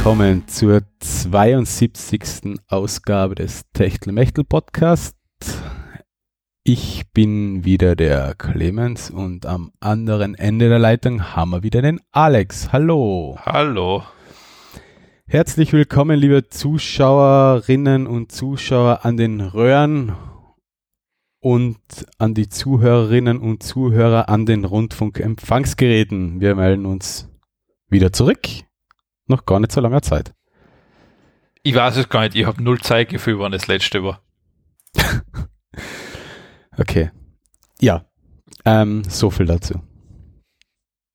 Willkommen zur 72. Ausgabe des Techtelmechtel Podcast. Ich bin wieder der Clemens und am anderen Ende der Leitung haben wir wieder den Alex. Hallo. Hallo. Herzlich willkommen, liebe Zuschauerinnen und Zuschauer an den Röhren und an die Zuhörerinnen und Zuhörer an den Rundfunkempfangsgeräten. Wir melden uns wieder zurück. Noch gar nicht so langer Zeit. Ich weiß es gar nicht, ich habe null Zeitgefühl, wann das letzte war. okay. Ja. Ähm, so viel dazu.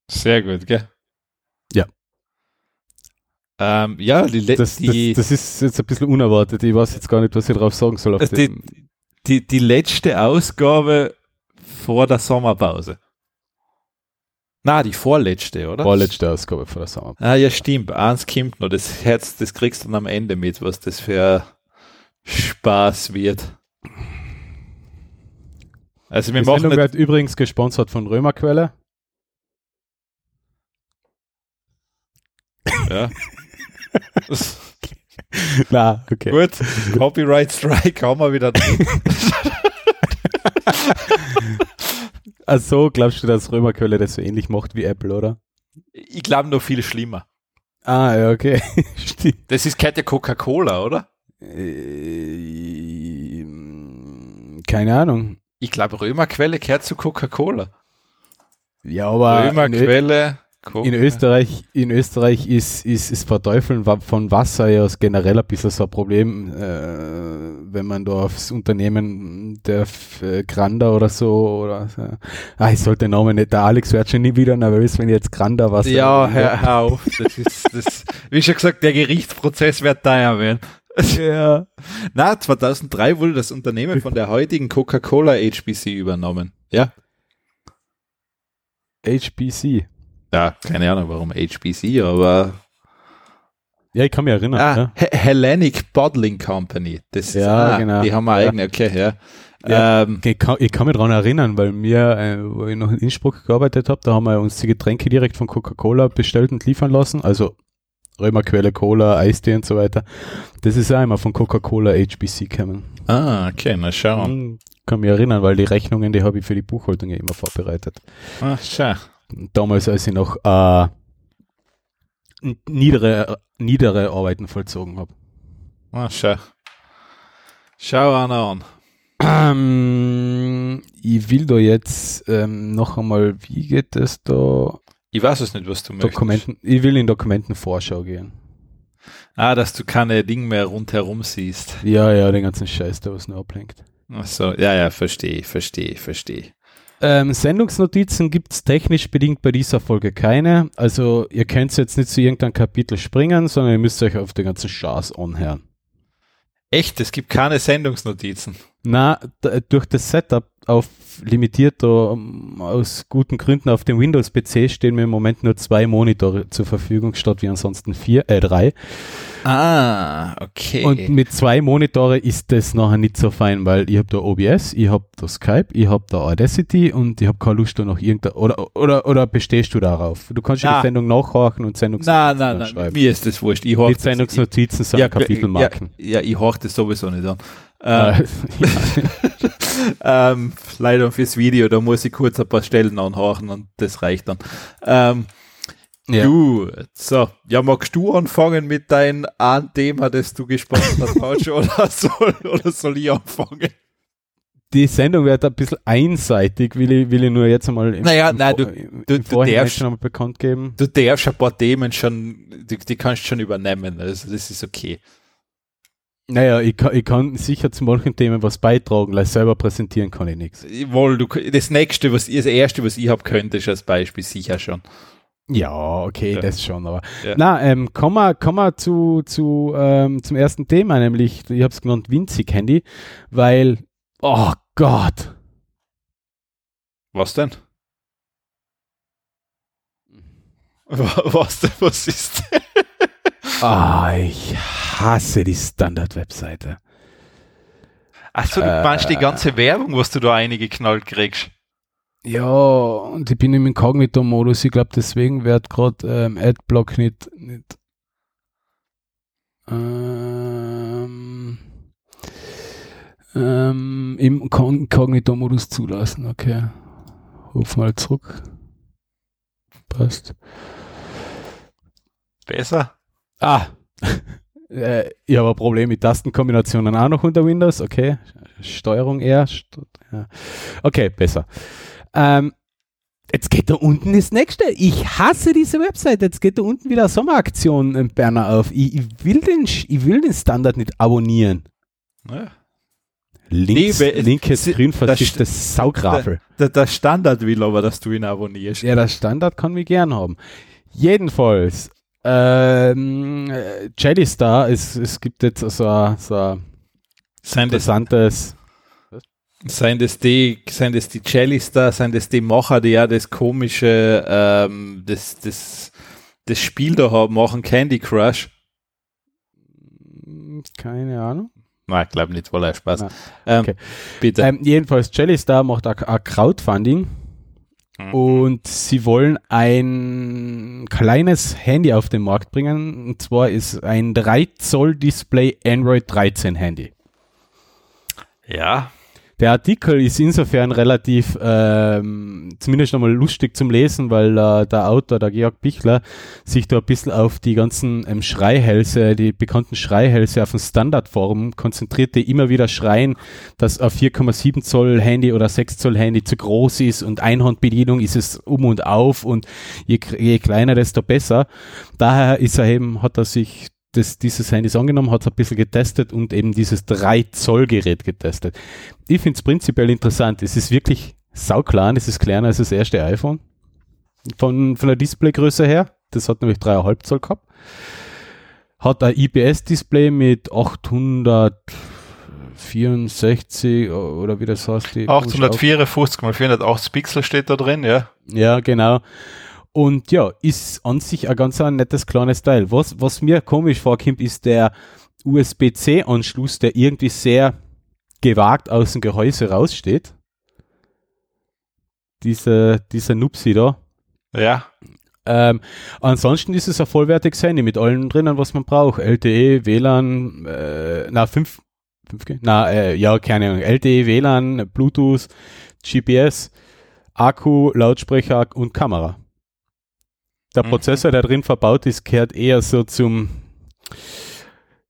Sehr gut, gell? Ja. Ähm, ja, die, das, die das, das, ist jetzt ein bisschen unerwartet. Ich weiß jetzt gar nicht, was ich drauf sagen soll. Also die, die, die letzte Ausgabe vor der Sommerpause. Na, die vorletzte, oder? Vorletzte Ausgabe vor der Sommerpause. Ah, ja, stimmt. Eins kommt noch. Das Herz, das kriegst du dann am Ende mit, was das für Spaß wird. Also wir die machen Sendung wird übrigens gesponsert von Römerquelle. Ja. Na, okay. Gut, Copyright Strike haben wir wieder drin. also glaubst du, dass Römerquelle das so ähnlich macht wie Apple, oder? Ich glaube noch viel schlimmer. Ah, ja, okay. Das ist keine Coca-Cola, oder? Äh, keine Ahnung. Ich glaube, Römerquelle gehört zu Coca-Cola. Ja, aber. Römerquelle. In Österreich, in Österreich ist, ist, ist Verteufeln von Wasser ja generell ein bisschen so ein Problem, äh, wenn man da aufs Unternehmen der äh, Granda oder so oder so. Ah, ich sollte den Namen nicht, der Alex wird schon nie wieder nervös, wenn jetzt Granda was Ja, hör, hör auf. Das ist, das, wie schon gesagt, der Gerichtsprozess wird teuer werden. Ja. Na, 2003 wurde das Unternehmen von der heutigen Coca-Cola HBC übernommen. Ja. HBC. Ja, keine Ahnung, warum HBC, aber. Ja, ich kann mich erinnern. Ah, ja. Hellenic Bottling Company. Das ist, ja, ah, genau. Die haben eine eigene, ja. okay, ja. Ja, ähm, ich, kann, ich kann mich daran erinnern, weil wir, äh, wo ich noch in Innsbruck gearbeitet habe, da haben wir uns die Getränke direkt von Coca-Cola bestellt und liefern lassen. Also Römerquelle, Cola, Eistee und so weiter. Das ist auch immer von Coca-Cola HBC gekommen. Ah, okay, na schau. Hm, kann mich erinnern, weil die Rechnungen, die habe ich für die Buchhaltung ja immer vorbereitet. Ach, schau damals, als ich noch äh, niedere, niedere Arbeiten vollzogen habe. Ah, schau. Schau einer an. Ähm, ich will da jetzt ähm, noch einmal, wie geht es da? Ich weiß es nicht, was du Dokumenten, möchtest. Ich will in Dokumentenvorschau gehen. Ah, dass du keine Dinge mehr rundherum siehst. Ja, ja, den ganzen Scheiß, der was nur ablenkt. Ach so, ja, ja, verstehe, verstehe, verstehe. Ähm, Sendungsnotizen gibt es technisch bedingt bei dieser Folge keine. Also ihr könnt jetzt nicht zu irgendeinem Kapitel springen, sondern ihr müsst euch auf den ganzen Schaß anhören. Echt? Es gibt keine Sendungsnotizen? Na, durch das Setup auf limitiert da, aus guten Gründen auf dem Windows-PC stehen mir im Moment nur zwei Monitore zur Verfügung, statt wie ansonsten vier, äh, drei. Ah, okay. Und mit zwei Monitore ist das nachher nicht so fein, weil ich habe da OBS, ich habe da Skype, ich habe da Audacity und ich habe keine Lust da noch irgendein, oder, oder, oder bestehst du darauf? Du kannst ja die Sendung nachhorchen und Sendungsnotizen nein, nein, nein, Mir ist das wurscht. Ich Mit Sendungsnotizen sind ja, Kapitelmarken. Ja, ja, ich horche das sowieso nicht an. Ähm, ähm, leider fürs Video, da muss ich kurz ein paar Stellen anhören und das reicht dann. Ähm, ja. Gut, so. Ja, magst du anfangen mit deinem ein Thema, das du gesponsert hast, oder soll, oder soll ich anfangen? Die Sendung wird ein bisschen einseitig, will ich, will ich nur jetzt einmal im, naja, im, nein, du, du, du darfst, schon bekannt geben. Du darfst ein paar Themen schon, die, die kannst du schon übernehmen, also das ist okay. Naja, ich kann, ich kann sicher zu manchen Themen was beitragen, weil selber präsentieren kann ich nichts. Wohl, du, das nächste, was, das erste, was ich habe, könnte ich als Beispiel sicher schon. Ja, okay, ja. das schon, aber. Ja. Na, ähm, kommen wir, kommen wir zu, zu, ähm, zum ersten Thema, nämlich, ich habe es genannt, winzig Handy, weil, oh Gott. Was denn? Was denn? Was ist denn? Ah, ich hasse die Standard-Webseite. Achso, du äh, meinst die ganze Werbung, was du da einige knallt kriegst? Ja, und ich bin im Inkognito-Modus. Ich glaube, deswegen wird gerade ähm, Adblock nicht, nicht ähm, ähm, im Inkognito-Modus zulassen. Okay. Ruf mal zurück. Passt. Besser? Ah. äh, ich habe ein Problem mit Tastenkombinationen auch noch unter Windows. Okay. Steuerung R. Ja. Okay, besser. Ähm, jetzt geht da unten das nächste. Ich hasse diese Website. Jetzt geht da unten wieder eine Sommeraktion im Berner auf. Ich, ich, will den, ich will den Standard nicht abonnieren. Ja. Links, nee, linkes Screen das Saugrafel. Der, der, Standard will aber, dass du ihn abonnierst. Ja, der Standard kann mich gern haben. Jedenfalls, ähm, Jelly Star, es, es gibt jetzt so, so ein interessantes Seien das die, seien das die Cellister, seien das die Macher, die ja das komische, ähm, das, das, das Spiel da haben, machen Candy Crush? Keine Ahnung. Nein, ich glaube nicht, weil er Spaß. Ähm, okay. Bitte. Ähm, jedenfalls, Jellystar macht ein Crowdfunding mhm. und sie wollen ein kleines Handy auf den Markt bringen. Und zwar ist ein 3 Zoll Display Android 13 Handy. Ja, der Artikel ist insofern relativ, ähm, zumindest nochmal lustig zum Lesen, weil äh, der Autor, der Georg Bichler, sich da ein bisschen auf die ganzen ähm, Schreihälse, die bekannten Schreihälse auf den Standardform konzentriert, die immer wieder schreien, dass ein 4,7 Zoll Handy oder 6 Zoll Handy zu groß ist und Einhandbedienung ist es um und auf und je, je kleiner, desto besser. Daher ist er eben, hat er sich das, dieses Handys angenommen, hat es ein bisschen getestet und eben dieses 3 Zoll Gerät getestet. Ich finde es prinzipiell interessant. Es ist wirklich sauklein, es ist kleiner als das erste iPhone. Von, von der Displaygröße her. Das hat nämlich 3,5 Zoll gehabt. Hat ein IPS-Display mit 864 oder wie das heißt. 854 mal 480 Pixel steht da drin, ja. Ja, genau. Und ja, ist an sich ein ganz ein nettes kleines Teil. Was, was mir komisch vorkommt, ist der USB-C-Anschluss, der irgendwie sehr gewagt aus dem Gehäuse raussteht. Diese, dieser Nupsi da. Ja. Ähm, ansonsten ist es ein vollwertiges Handy mit allem drinnen, was man braucht. LTE, WLAN, äh, na 5, 5G? Na, äh, ja, keine Ahnung. LTE, WLAN, Bluetooth, GPS, Akku, Lautsprecher und Kamera der mhm. Prozessor, der drin verbaut ist, kehrt eher so zum,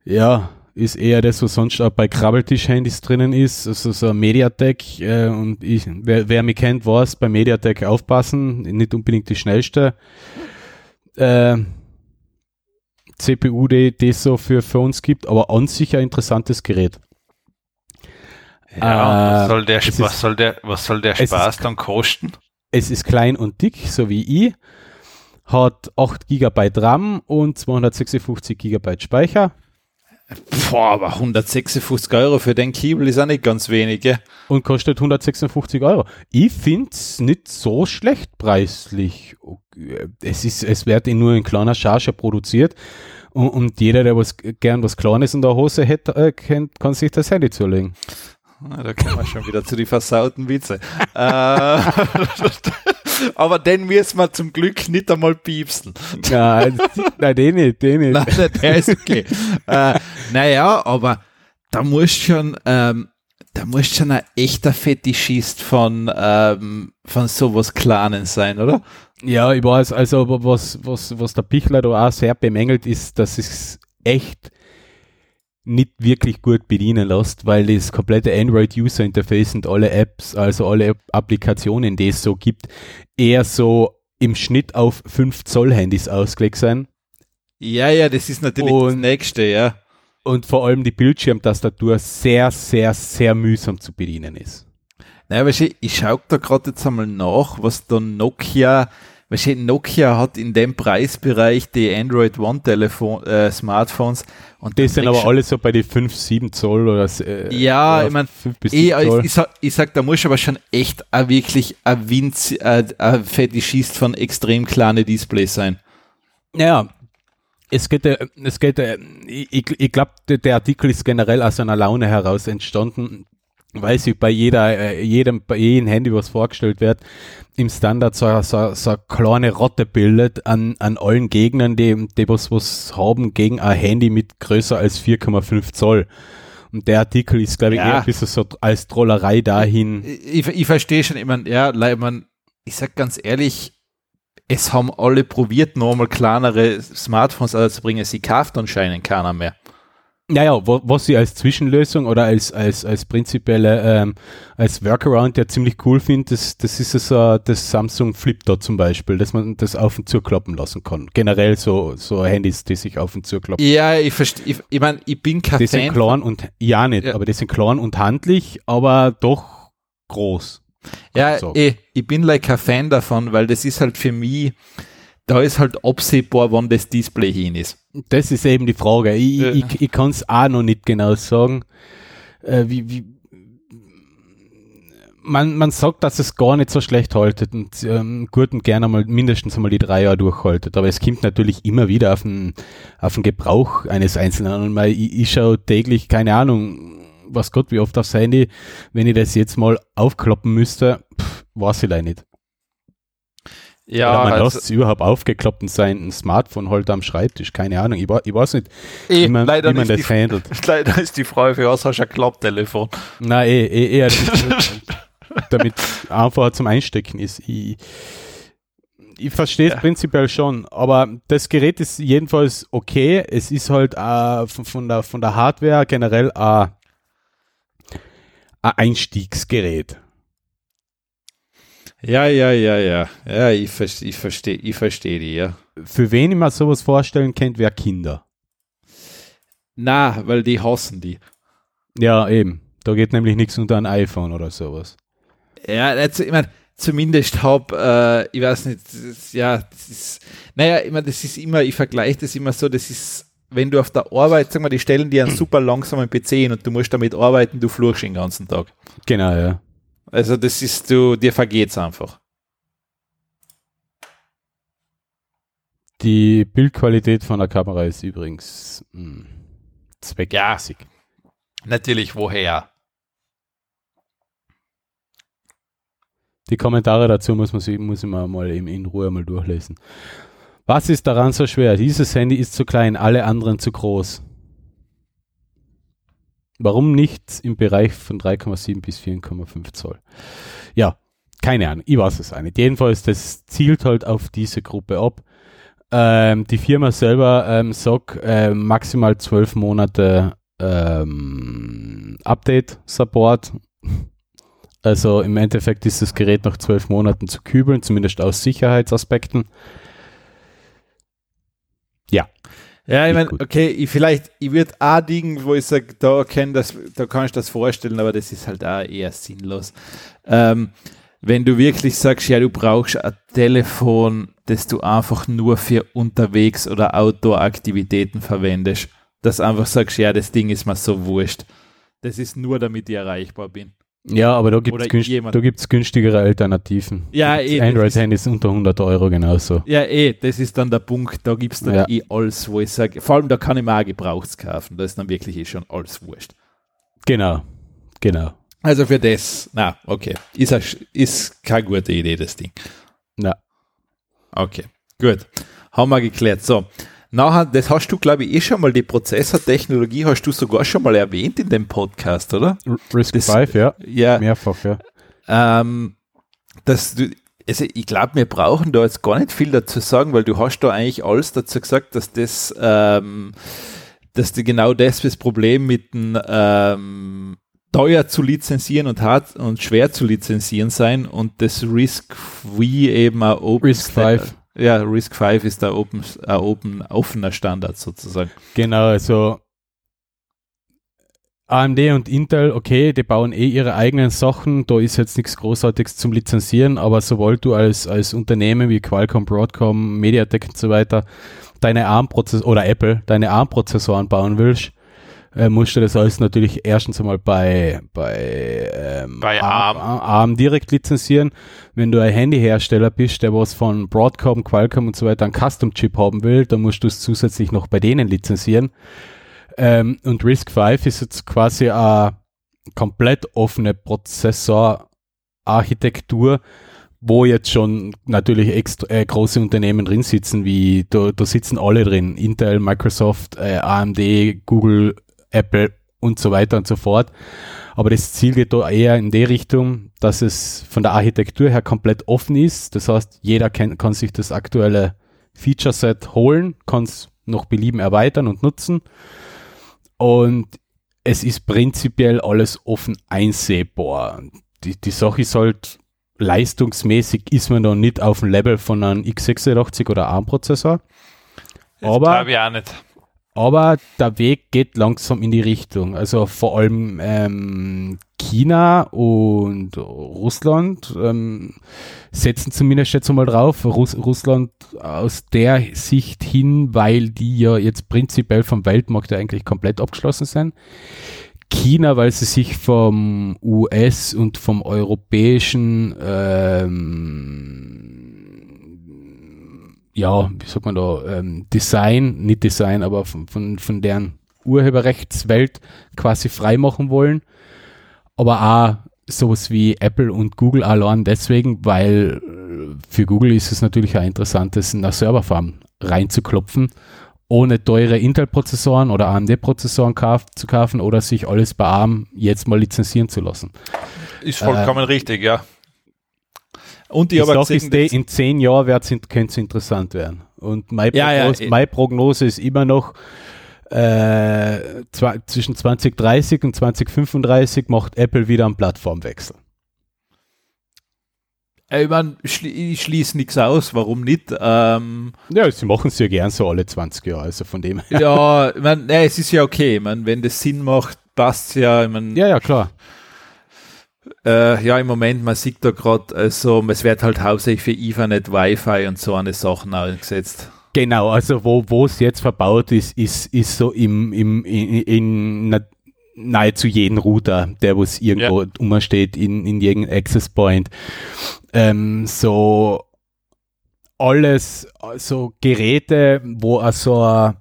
ja, ist eher das, was sonst auch bei Krabbeltisch-Handys drinnen ist, also so ein Mediatek. Äh, und ich, wer, wer mich kennt, weiß, bei Mediatek aufpassen, nicht unbedingt die schnellste äh, CPU, die es so für Phones gibt, aber an sich ein interessantes Gerät. Ja, äh, was, soll der, was, soll der, was soll der Spaß dann kosten? Es ist klein und dick, so wie ich hat 8 GB RAM und 256 GB Speicher. Boah, aber 156 Euro für den Kibel ist auch nicht ganz wenig, gell? Und kostet 156 Euro. Ich finde es nicht so schlecht preislich. Es, ist, es wird in nur in kleiner Charge produziert. Und, und, jeder, der was gern was Kleines in der Hose hätte, äh, kann, kann sich das Handy zulegen. Da kommen wir schon wieder zu den versauten Witze. äh, aber den müssen wir zum Glück nicht einmal piepsen. Ja, nein, den nicht, den nicht. Nein, der ist okay. äh, naja, aber da muss schon, ähm, da muss schon ein echter Fetischist von, ähm, von sowas Kleinen sein, oder? Ja, ich weiß, also was, was, was der Pichler da auch sehr bemängelt ist, dass es echt nicht wirklich gut bedienen lässt, weil das komplette Android User Interface und alle Apps, also alle Applikationen, die es so gibt, eher so im Schnitt auf 5 Zoll Handys ausgelegt sein. Ja, ja, das ist natürlich und, das nächste, ja. Und vor allem die Bildschirmtastatur sehr, sehr, sehr mühsam zu bedienen ist. Naja, weißt du, ich schaue da gerade jetzt einmal nach, was da Nokia weißt du, Nokia hat in dem Preisbereich die Android One Telefon, äh, Smartphones. Und das sind aber alle so bei die 5, 7 Zoll oder äh, Ja, oder ich meine, ich, ich, sag, ich sag, da muss aber schon echt a, wirklich ein Winz, äh, ein Fetischist von extrem kleinen Displays sein. Ja, es geht, äh, es geht, äh, ich, ich glaube, der Artikel ist generell aus einer Laune heraus entstanden, weil sich bei jeder, äh, jedem, bei jedem Handy, was vorgestellt wird, im Standard so, so, so eine kleine Rotte bildet an, an allen Gegnern, die, die was, was haben gegen ein Handy mit größer als 4,5 Zoll. Und der Artikel ist, glaube ich, ja. eher ein bisschen so als Trollerei dahin. Ich, ich, ich verstehe schon, ich meine, ja, ich, mein, ich sag ganz ehrlich, es haben alle probiert, nochmal kleinere Smartphones anzubringen, sie kauft anscheinend keiner mehr. Naja, was sie als Zwischenlösung oder als, als, als prinzipielle, ähm, als Workaround ja ziemlich cool finde, das, das ist so das Samsung Flip da zum Beispiel, dass man das auf und zu kloppen lassen kann. Generell so, so Handys, die sich auf und zu kloppen. Ja, ich verstehe, ich, ich meine, ich bin kein Die sind klein und, ja nicht, ja. aber die sind klein und handlich, aber doch groß. Ja, eh, ich bin like kein Fan davon, weil das ist halt für mich, da ist halt absehbar, wann das Display hin ist. Das ist eben die Frage. Ich, ja. ich, ich kann es auch noch nicht genau sagen. Äh, wie, wie, man, man sagt, dass es gar nicht so schlecht haltet und ähm, gut und gerne mal mindestens einmal die drei Jahre durchhaltet. Aber es kommt natürlich immer wieder auf den, auf den Gebrauch eines Einzelnen. Und mal, ich, ich schaue täglich, keine Ahnung, was Gott, wie oft aufs Handy, wenn ich das jetzt mal aufkloppen müsste, pff, weiß ich da nicht. Ja, Oder man also, lässt es überhaupt aufgeklappt und sein Smartphone halt am Schreibtisch, keine Ahnung, ich, ich weiß nicht, eh, wie man, wie man das die, handelt. Leider ist die Frage, für was hast du ein Klapptelefon? Nein, eh, eh, eher damit einfach zum Einstecken ist. Ich, ich verstehe es ja. prinzipiell schon, aber das Gerät ist jedenfalls okay. Es ist halt äh, von, von, der, von der Hardware generell äh, ein Einstiegsgerät. Ja, ja, ja, ja. Ja, ich, verstehe, ich verstehe ich versteh die, ja. Für wen ich mir sowas vorstellen kennt, wäre Kinder. Na, weil die hassen die. Ja, eben. Da geht nämlich nichts unter ein iPhone oder sowas. Ja, also, ich meine, zumindest habe, äh, ich weiß nicht, das, ja, das ist, naja, ich meine, das ist immer, ich vergleiche das immer so, das ist, wenn du auf der Arbeit, sag mal, die stellen dir einen super langsamen PC hin und du musst damit arbeiten, du fluchst den ganzen Tag. Genau, ja. Also das ist, du, dir vergeht's einfach. Die Bildqualität von der Kamera ist übrigens mh, hm, zweckmäßig. Ja, natürlich, woher? Die Kommentare dazu muss man sich, muss ich mal, mal in, in Ruhe mal durchlesen. Was ist daran so schwer? Dieses Handy ist zu klein, alle anderen zu groß. Warum nicht im Bereich von 3,7 bis 4,5 Zoll? Ja, keine Ahnung, ich weiß es auch nicht. Jedenfalls, das zielt halt auf diese Gruppe ab. Ähm, die Firma selber ähm, sagt äh, maximal zwölf Monate ähm, Update-Support. Also im Endeffekt ist das Gerät nach zwölf Monaten zu kübeln, zumindest aus Sicherheitsaspekten. Ja, ich meine, okay, ich vielleicht, ich würde auch Dinge, wo ich sage, da kann das, da kann ich das vorstellen, aber das ist halt auch eher sinnlos. Ähm, wenn du wirklich sagst, ja, du brauchst ein Telefon, das du einfach nur für unterwegs oder Outdoor-Aktivitäten verwendest, dass einfach sagst, ja, das Ding ist mir so wurscht. Das ist nur, damit ich erreichbar bin. Ja, aber da gibt es günst, günstigere Alternativen. Ja, eh. Android-Handys unter 100 Euro genauso. Ja, eh, das ist dann der Punkt. Da gibt es dann ja. eh alles, wo ich sage, vor allem da kann ich mir auch Gebrauchts kaufen. Da ist dann wirklich eh schon alles wurscht. Genau, genau. Also für das, na, okay. Ist, a, ist keine gute Idee, das Ding. Na. Okay, gut. Haben wir geklärt. So, Nachher, das hast du, glaube ich, eh schon mal, die Prozessortechnologie hast du sogar schon mal erwähnt in dem Podcast, oder? Risk 5, ja. ja. Mehrfach, ja. Ähm, dass du, also ich glaube, wir brauchen da jetzt gar nicht viel dazu sagen, weil du hast da eigentlich alles dazu gesagt, dass das, ähm, dass die genau das das Problem mit dem ähm, teuer zu lizenzieren und hart und schwer zu lizenzieren sein und das Risk wie eben auch Open Risk 5 ja, Risk 5 ist der open, äh, open, offener Standard sozusagen. Genau, also AMD und Intel, okay, die bauen eh ihre eigenen Sachen, da ist jetzt nichts Großartiges zum Lizenzieren, aber sobald du als, als Unternehmen wie Qualcomm, Broadcom, Mediatek und so weiter deine ARM-Prozessoren oder Apple deine ARM-Prozessoren bauen willst, äh, musst du das alles natürlich erstens einmal bei, bei, ähm, bei ARM. ARM direkt lizenzieren. Wenn du ein Handyhersteller bist, der was von Broadcom, Qualcomm und so weiter einen Custom-Chip haben will, dann musst du es zusätzlich noch bei denen lizenzieren. Ähm, und Risk 5 ist jetzt quasi ein komplett offene Prozessorarchitektur, wo jetzt schon natürlich extra, äh, große Unternehmen drin sitzen, wie da, da sitzen alle drin, Intel, Microsoft, äh, AMD, Google, Apple und so weiter und so fort. Aber das Ziel geht da eher in die Richtung, dass es von der Architektur her komplett offen ist. Das heißt, jeder kann, kann sich das aktuelle Feature-Set holen, kann es noch belieben erweitern und nutzen. Und es ist prinzipiell alles offen einsehbar. Die, die Sache ist halt, leistungsmäßig ist man noch nicht auf dem Level von einem x86 oder ARM-Prozessor. Aber, ich auch nicht. Aber der Weg geht langsam in die Richtung. Also vor allem ähm, China und Russland ähm, setzen zumindest jetzt mal drauf. Russ Russland aus der Sicht hin, weil die ja jetzt prinzipiell vom Weltmarkt ja eigentlich komplett abgeschlossen sind. China, weil sie sich vom US und vom europäischen ähm, ja, wie sagt man da, ähm, Design, nicht Design, aber von, von, von deren Urheberrechtswelt quasi freimachen wollen. Aber auch sowas wie Apple und Google allein deswegen, weil äh, für Google ist es natürlich auch interessant, das in der Serverfarm reinzuklopfen ohne teure Intel-Prozessoren oder AMD-Prozessoren zu kaufen oder sich alles bei ARM jetzt mal lizenzieren zu lassen. Ist vollkommen äh, richtig, ja. Und die, aber gesehen, ist die, in zehn Jahren könnte es interessant werden. Und meine, ja, Prognose, ja, meine Prognose ist immer noch, äh, zwischen 2030 und 2035 macht Apple wieder einen Plattformwechsel. Äh, ich meine, ich schließe nichts aus, warum nicht? Ähm, ja, sie machen es ja gern so alle 20 Jahre, also von dem her. Ja, ich mein, nee, es ist ja okay. Ich mein, wenn das Sinn macht, passt es ja. Ich mein, ja, ja, klar. Äh, ja, im Moment, man sieht da gerade, also es wird halt hauptsächlich für Ethernet, Wi-Fi und so eine Sachen eingesetzt. Genau, also wo es jetzt verbaut ist, ist, ist so im, im, in, in, nahezu jeden Router, der was irgendwo ja. umsteht, in, in jedem Access Point. Ähm, so alles, so Geräte, wo also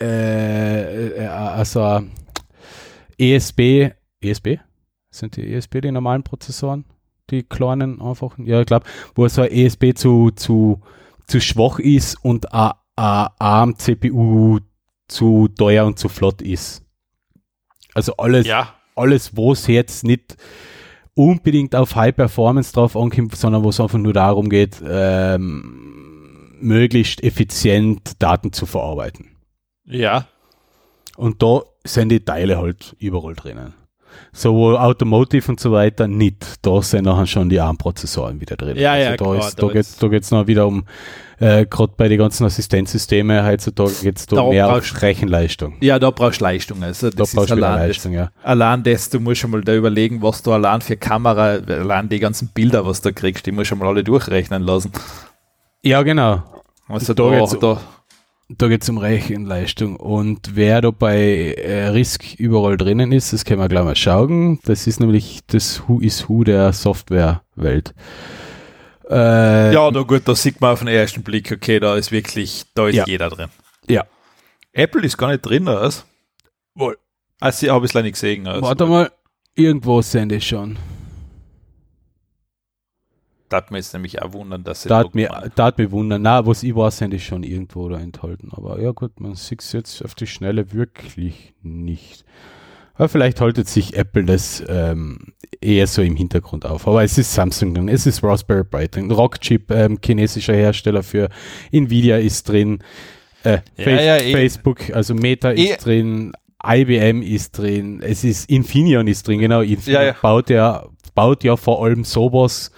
äh, äh, also ESB, ESB? Sind die ESB die normalen Prozessoren? Die kleinen einfachen? Ja, ich glaube, wo so ein ESB zu, zu, zu schwach ist und ein ARM-CPU zu teuer und zu flott ist. Also alles, ja. alles, wo es jetzt nicht unbedingt auf High Performance drauf ankommt, sondern wo es einfach nur darum geht, ähm, möglichst effizient Daten zu verarbeiten. Ja. Und da sind die Teile halt überall drinnen. So Automotive und so weiter nicht. Da sind nachher schon die ARM-Prozessoren wieder drin. Ja, ja, also da, klar, ist, da, geht's, da geht's noch wieder um, äh, gerade bei den ganzen Assistenzsystemen heutzutage geht's da, da mehr auf Rechenleistung. Ja, da brauchst du Leistung. Also das da ist allein, Leistung, ja. Allein das, du musst schon mal da überlegen, was du allein für Kamera, allein die ganzen Bilder, was du kriegst, die musst du mal alle durchrechnen lassen. Ja, genau. Also da, da, da da geht es um Rechenleistung. Und wer da bei äh, Risk überall drinnen ist, das können wir gleich mal schauen. Das ist nämlich das Who is Who der Softwarewelt. Äh, ja, na gut, da sieht man auf den ersten Blick, okay, da ist wirklich, da ist ja. jeder drin. Ja. Apple ist gar nicht drin, oder? Wohl. Also, ich habe es leider nicht gesehen. Also. Warte mal, irgendwo sind die schon. Da hat mir jetzt nämlich auch wundern, dass sie. Da hat mir, da hat mir wundern, na, was ich weiß, sind die schon irgendwo da enthalten. Aber ja, gut, man sieht es jetzt auf die Schnelle wirklich nicht. Aber vielleicht haltet sich Apple das ähm, eher so im Hintergrund auf. Aber es ist Samsung drin, es ist Raspberry Pi drin, Rockchip, ähm, chinesischer Hersteller für Nvidia ist drin, äh, ja, Face ja. Facebook, also Meta ist drin, IBM ist drin, es ist Infineon ist drin, genau, Infineon ja, baut ja baut ja vor allem sowas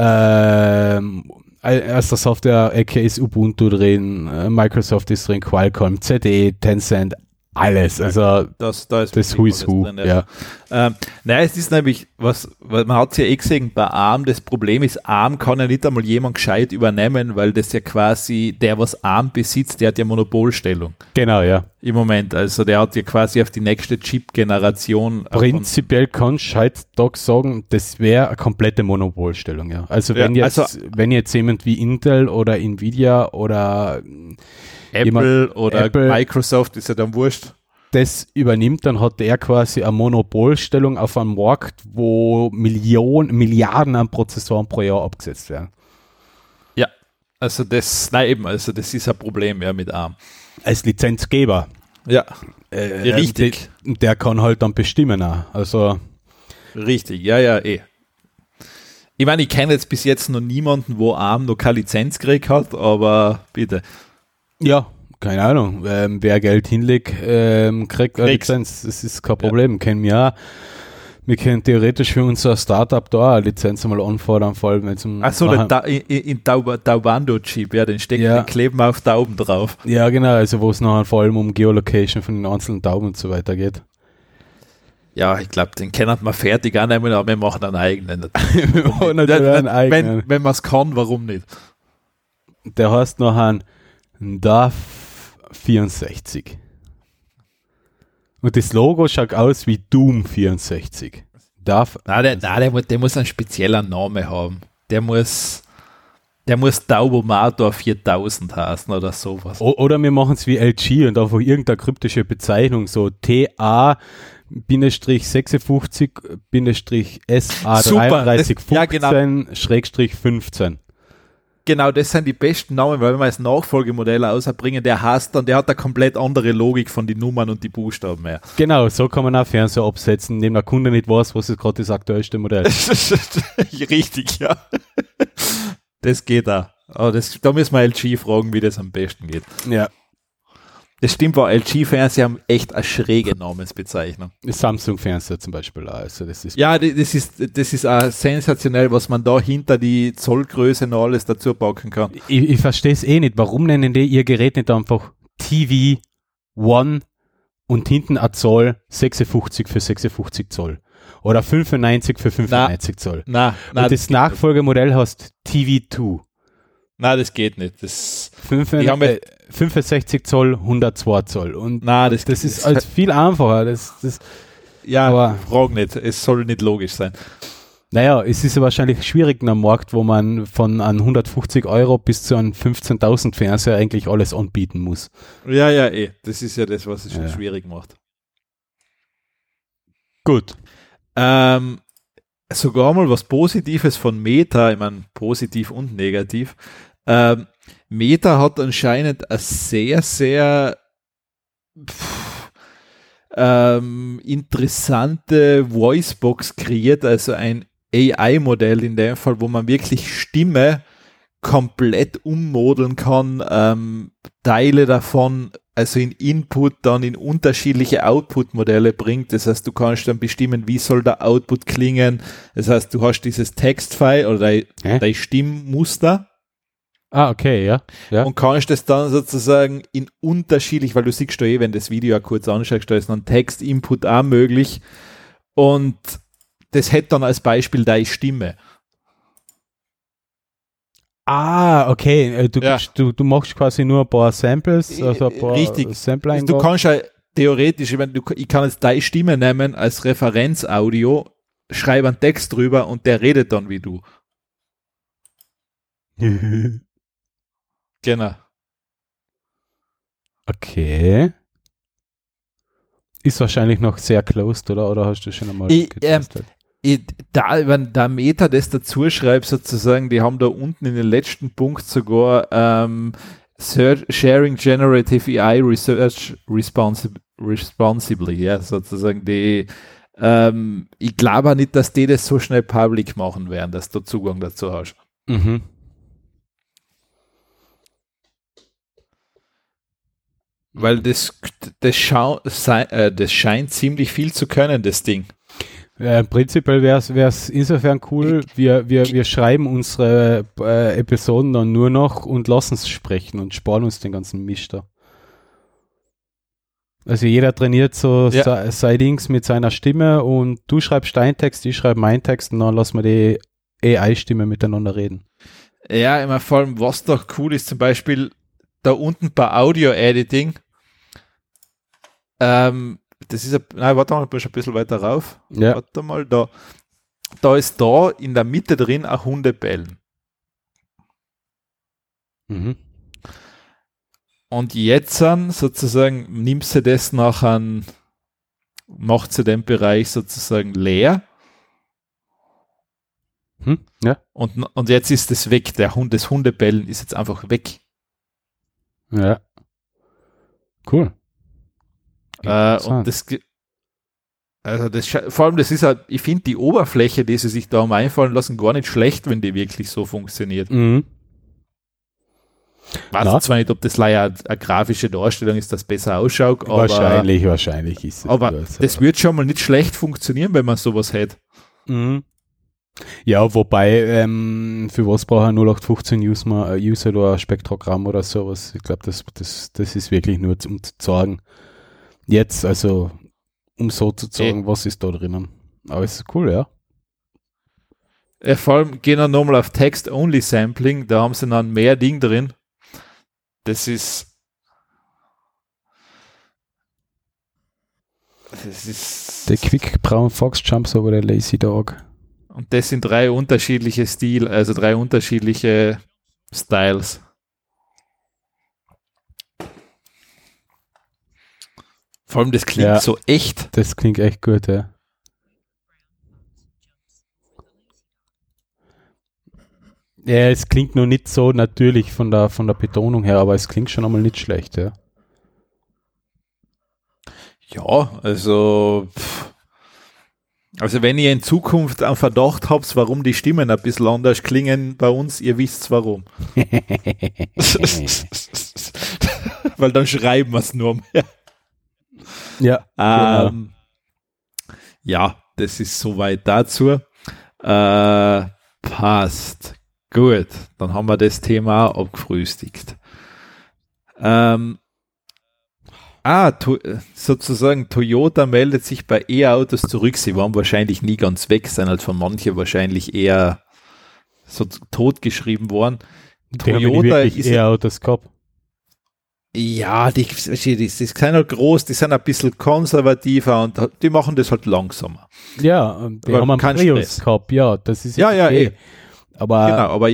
ähm, erster Software-Ecke ist Ubuntu drin, äh, Microsoft ist drin, Qualcomm, CD, Tencent, alles. Also das, da ist das Who is Who. Drin, ja. ja. Ähm, nein, es ist nämlich, was, man hat es ja eh gesehen, bei ARM, das Problem ist, ARM kann ja nicht einmal jemand gescheit übernehmen, weil das ja quasi, der was ARM besitzt, der hat ja Monopolstellung. Genau, ja. Im Moment, also der hat ja quasi auf die nächste Chip-Generation. Prinzipiell kannst du heutzutage sagen, das wäre eine komplette Monopolstellung, ja. Also wenn ja, jetzt, also, wenn jetzt jemand wie Intel oder Nvidia oder Apple oder Apple, Microsoft ist ja dann wurscht. das übernimmt, dann hat er quasi eine Monopolstellung auf einem Markt, wo Millionen, Milliarden an Prozessoren pro Jahr abgesetzt werden. Ja, also das, nein eben, also das ist ein Problem ja mit ARM. Als Lizenzgeber. Ja, äh, richtig. Der, der, kann halt dann bestimmen auch. Also richtig, ja, ja, eh. Ich meine, ich kenne jetzt bis jetzt noch niemanden, wo ARM noch keine Lizenz gekriegt hat, aber bitte. Ja, keine Ahnung. Ähm, wer Geld hinlegt, ähm, kriegt eine Lizenz. Das ist kein Problem. Ja. Kennen wir auch. Wir können theoretisch für unser Startup da eine Lizenz mal anfordern, vor allem wenn es um. Achso, in, in Taubando-Chip, ja, den stecken ja. den kleben wir auf Tauben drauf. Ja, genau, also wo es nachher vor allem um Geolocation von den einzelnen Tauben und so weiter geht. Ja, ich glaube, den können wir fertig annehmen, aber wir machen einen eigenen. wir machen einen eigenen. Wenn, wenn man es kann, warum nicht? Der heißt noch ein DAF 64. Und das Logo schaut aus wie Doom 64. Darf nein, der, nein der, der, muss einen speziellen Namen haben. Der muss, der muss Taubomator 4000 heißen oder sowas. O oder wir machen es wie LG und einfach irgendeine kryptische Bezeichnung, so TA 56 SA 3315 ja, genau. Schrägstrich 15 genau, das sind die besten Namen, weil wenn wir das Nachfolgemodell ausbringen, der heißt dann, der hat eine komplett andere Logik von den Nummern und die Buchstaben mehr. Genau, so kann man auch Fernseher absetzen, indem der Kunde nicht weiß, was ist gerade das aktuellste Modell. Richtig, ja. Das geht da. Aber das, da müssen wir LG fragen, wie das am besten geht. Ja. Das stimmt, weil LG-Fernseher haben echt eine schräge Namensbezeichnung. Samsung-Fernseher zum Beispiel auch. Also das ist ja, das ist, das ist auch sensationell, was man da hinter die Zollgröße noch alles dazu packen kann. Ich, ich verstehe es eh nicht. Warum nennen die ihr Gerät nicht einfach TV One und hinten ein Zoll 56 für 56 Zoll? Oder 95 für 95 na, Zoll? Na, na, und das, das Nachfolgemodell heißt TV2. Nein, das geht nicht. Das, 65, 65 Zoll, 102 Zoll. Und Nein, das, das ist als viel einfacher. Das, das, ja, aber frag nicht. Es soll nicht logisch sein. Naja, es ist ja wahrscheinlich schwierig in einem Markt, wo man von an 150 Euro bis zu einem 15.000 Fernseher eigentlich alles anbieten muss. Ja, ja, eh. Das ist ja das, was es schon ja. schwierig macht. Gut. Ähm, sogar mal was Positives von Meta, ich meine, positiv und negativ. Ähm, Meta hat anscheinend eine sehr, sehr pff, ähm, interessante Voicebox kreiert, also ein AI-Modell in dem Fall, wo man wirklich Stimme komplett ummodeln kann, ähm, Teile davon, also in Input dann in unterschiedliche Output-Modelle bringt. Das heißt, du kannst dann bestimmen, wie soll der Output klingen. Das heißt, du hast dieses Textfile oder dein, dein Stimmmuster Ah, okay, ja. ja. Und kannst das dann sozusagen in unterschiedlich, weil du siehst eh, wenn das Video ja kurz anschaust, da ist dann Text-Input auch möglich. Und das hätte dann als Beispiel deine Stimme. Ah, okay. Äh, du, ja. du, du machst quasi nur ein paar Samples, also ein paar Richtig. Sample Du kannst ja theoretisch, ich, meine, du, ich kann jetzt deine Stimme nehmen als Referenzaudio, schreibe einen Text drüber und der redet dann wie du. Genau. Okay. Ist wahrscheinlich noch sehr closed, oder? Oder hast du schon einmal ich, ähm, ich, da, wenn der Meta das dazu schreibt, sozusagen, die haben da unten in den letzten Punkt sogar ähm, Sharing Generative AI Research responsib Responsibly, ja, sozusagen die ähm, ich glaube nicht, dass die das so schnell public machen werden, dass du Zugang dazu hast. Mhm. Weil das, das, schau, äh, das scheint ziemlich viel zu können, das Ding. Ja, prinzipiell wäre es insofern cool, wir, wir, wir schreiben unsere äh, Episoden dann nur noch und lassen es sprechen und sparen uns den ganzen Misch da. Also jeder trainiert so ja. sein Dings mit seiner Stimme und du schreibst deinen Text, ich schreibe meinen Text und dann lassen wir die AI-Stimme miteinander reden. Ja, immer vor allem, was doch cool ist, zum Beispiel, da unten bei Audio-Editing, ähm, das ist, ein, nein, warte mal, ich ein bisschen weiter rauf. Ja. Warte mal, da, da ist da in der Mitte drin ein Hundebellen. Mhm. und jetzt sozusagen nimmst du das nach an, macht sie den Bereich sozusagen leer. Hm, ja. Und, und jetzt ist es weg. Der Hund, das Hundebellen ist jetzt einfach weg. Ja. Cool. Äh, und das, also das, vor allem, das ist halt, ich finde die Oberfläche, die sie sich da haben einfallen lassen, gar nicht schlecht, wenn die wirklich so funktioniert. Mhm. Weiß Na? zwar nicht, ob das leider eine, grafische Darstellung ist, das besser ausschaut, aber. Wahrscheinlich, wahrscheinlich ist es. Aber das, das wird schon mal nicht schlecht funktionieren, wenn man sowas hätte. Mhm. Ja, wobei, ähm, für was braucht ein 0815 User, User oder ein Spektrogramm oder sowas? Ich glaube, das, das, das ist wirklich nur um zu sagen. Jetzt, also, um so zu sagen, e was ist da drinnen. Aber es ist cool, ja. ja vor allem gehen wir nochmal auf Text-Only-Sampling, da haben sie dann mehr Ding drin. Das ist. Das ist. Der Quick Brown Fox jumps over the lazy dog. Und das sind drei unterschiedliche Stil, also drei unterschiedliche Styles. Vor allem, das klingt ja, so echt. Das klingt echt gut, ja. Ja, es klingt noch nicht so natürlich von der, von der Betonung her, aber es klingt schon einmal nicht schlecht, ja. Ja, also, also wenn ihr in Zukunft einen Verdacht habt, warum die Stimmen ein bisschen anders klingen bei uns, ihr wisst warum. Weil dann schreiben wir es nur mehr. Ja. Ähm, genau. Ja, das ist soweit dazu. Äh, passt. Gut, dann haben wir das Thema abgefrühstückt. Ähm, ah, to sozusagen Toyota meldet sich bei E-Autos zurück. Sie waren wahrscheinlich nie ganz weg, sind halt von manchen wahrscheinlich eher so totgeschrieben worden. Die Toyota ist E-Autos gehabt. Ja, die, die, die sind halt groß, die sind ein bisschen konservativer und die machen das halt langsamer. Ja, die aber haben einen Prius gehabt, ja, das ist ja, ja, okay. eh. Aber, genau, aber,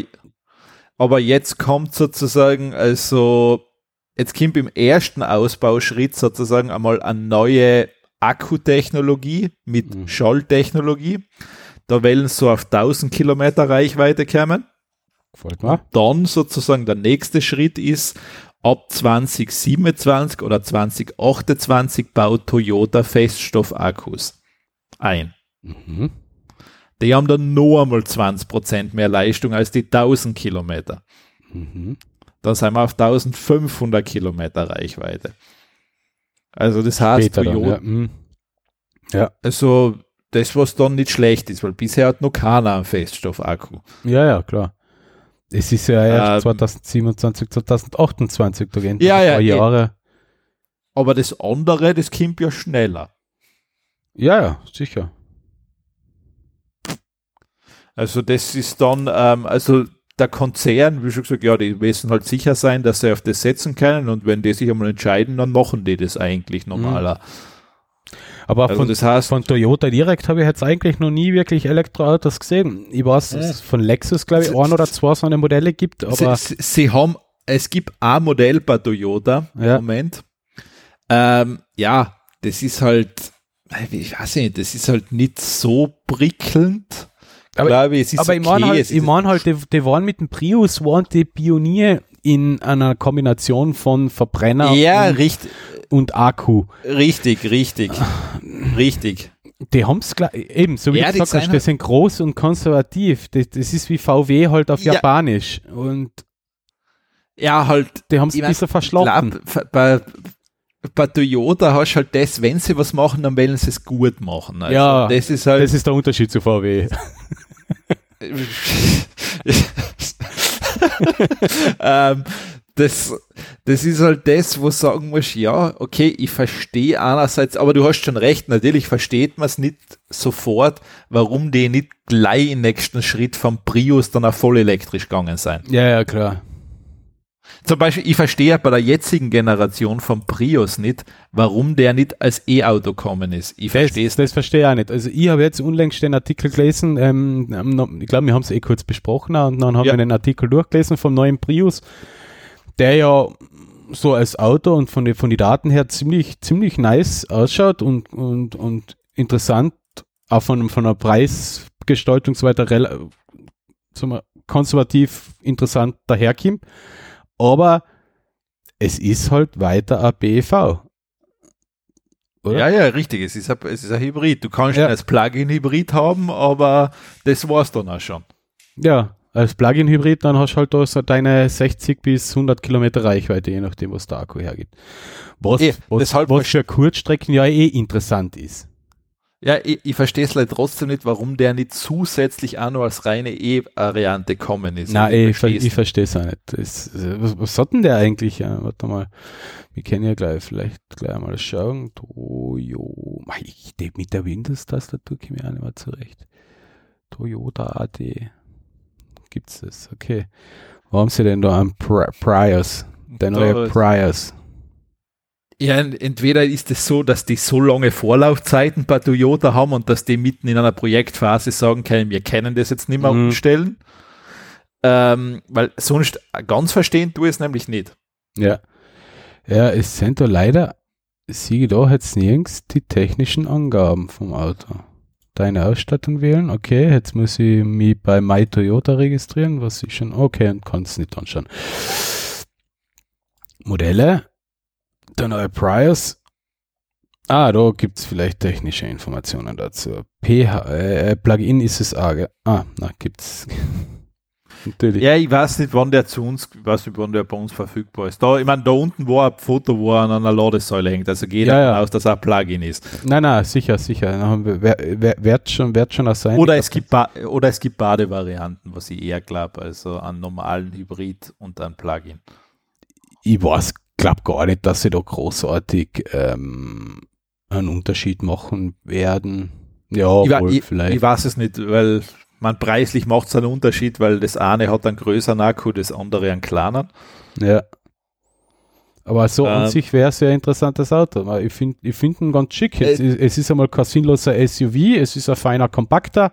aber jetzt kommt sozusagen, also, jetzt kommt im ersten Ausbauschritt sozusagen einmal eine neue Akkutechnologie mit mhm. Schalltechnologie. Da wollen so auf 1000 Kilometer Reichweite kommen. Dann sozusagen der nächste Schritt ist, ab 2027 oder 2028 baut Toyota Feststoffakkus ein. Mhm. Die haben dann noch einmal 20% mehr Leistung als die 1000 Kilometer. Mhm. Dann sind wir auf 1500 Kilometer Reichweite. Also das heißt, Später Toyota, dann, ja. Mhm. ja. Also das, was dann nicht schlecht ist, weil bisher hat noch keiner einen Feststoffakku. Ja, ja, klar. Es ist ja erst ähm, 2027, 2028, da gehen ja, ja, Jahre. Aber das andere, das kommt ja schneller. Ja, ja, sicher. Also das ist dann, ähm, also der Konzern, wie schon gesagt, ja, die müssen halt sicher sein, dass sie auf das setzen können und wenn die sich einmal entscheiden, dann machen die das eigentlich normaler. Mhm. Aber also von, das heißt, von Toyota direkt habe ich jetzt eigentlich noch nie wirklich Elektroautos gesehen. Ich weiß, dass es von Lexus, glaube ich, ein oder zwei so eine Modelle gibt. Aber sie, sie haben, es gibt ein Modell bei Toyota im ja. Moment. Ähm, ja, das ist halt, ich weiß nicht, das ist halt nicht so prickelnd. Aber, glaube ich, aber okay. ich meine halt, ich mein halt die, die, waren mit dem Prius, waren die Pionier in einer Kombination von Verbrenner ja, und, richtig, und Akku. Richtig, richtig, richtig. Die haben es eben, so wie ja, du gesagt hast, die sind groß und konservativ. Das, das ist wie VW halt auf ja. Japanisch. Und ja, halt. Die haben es ein bisschen verschlafen. Bei, bei Toyota hast du halt das, wenn sie was machen, dann wollen sie es gut machen. Also ja, das ist halt. Das ist der Unterschied zu VW. ähm, das, das ist halt das, wo sagen musst, ja, okay, ich verstehe einerseits, aber du hast schon recht, natürlich versteht man es nicht sofort, warum die nicht gleich im nächsten Schritt vom Prius dann auch voll elektrisch gegangen sein. Ja, ja, klar. Zum Beispiel, ich verstehe bei der jetzigen Generation vom Prius nicht, warum der nicht als E-Auto kommen ist. Ich verstehe es. Das verstehe ich auch nicht. Also ich habe jetzt unlängst den Artikel gelesen, ähm, ich glaube, wir haben es eh kurz besprochen und dann haben ja. wir den Artikel durchgelesen vom neuen Prius, der ja so als Auto und von, den von den Daten her ziemlich, ziemlich nice ausschaut und, und, und interessant, auch von, von der Preisgestaltung so weiter zum, konservativ interessant daherkommt. Aber es ist halt weiter ein BEV. Oder? Ja, ja, richtig. Es ist ein, es ist ein Hybrid. Du kannst ja. als Plug-in-Hybrid haben, aber das war's dann auch schon. Ja, als Plug-in-Hybrid, dann hast du halt da so deine 60 bis 100 Kilometer Reichweite, je nachdem, was der Akku hergibt. Was, eh, was, was für Kurzstrecken ja eh interessant ist. Ja, ich, ich verstehe es leider trotzdem nicht, warum der nicht zusätzlich auch noch als reine E-Variante kommen ist. Nein, ich, ich verstehe es auch nicht. Das, was, was hat denn der eigentlich? Ja, warte mal, wir können ja gleich vielleicht gleich mal schauen. Toyo, ich, mit der Windows-Tastatur komme ich auch nicht mehr zurecht. Toyota AD. Gibt's das? Okay. Haben sie denn da einen Prius? Der neue Prius. Ja, entweder ist es so, dass die so lange Vorlaufzeiten bei Toyota haben und dass die mitten in einer Projektphase sagen können, wir können das jetzt nicht mehr mhm. umstellen. Ähm, weil sonst ganz verstehen du es nämlich nicht. Ja. Ja, es sind da leider, sieh da jetzt nirgends die technischen Angaben vom Auto. Deine Ausstattung wählen, okay, jetzt muss ich mich bei My Toyota registrieren, was ich schon, okay, und kann es nicht anschauen. Modelle, der neue Prius. Ah, da gibt es vielleicht technische Informationen dazu. PH, äh, Plugin ist es auch, gell? Ah, na, gibt's. Natürlich. Ja, ich weiß nicht, wann der zu uns, ich weiß nicht, wann der bei uns verfügbar ist. Da, ich meine, da unten war ein Foto, wo er an einer Ladesäule hängt. Also geht ja, ja. aus, dass er ein Plugin ist. Nein, nein, sicher, sicher. Wird schon, wird schon auch sein. Oder es, gibt oder es gibt Badevarianten, was ich eher glaube, also an normalen Hybrid und an Plugin. Ich weiß glaube gar nicht, dass sie da großartig ähm, einen Unterschied machen werden. Ja, ich, wohl, ich, vielleicht. Ich weiß es nicht, weil man preislich macht es einen Unterschied, weil das eine hat einen größeren Akku, das andere einen kleinen. Ja. Aber so ähm, an sich wäre es ja ein interessantes Auto. Ich finde ich find ihn ganz schick. Es, äh, es ist einmal kein sinnloser SUV, es ist ein feiner Kompakter.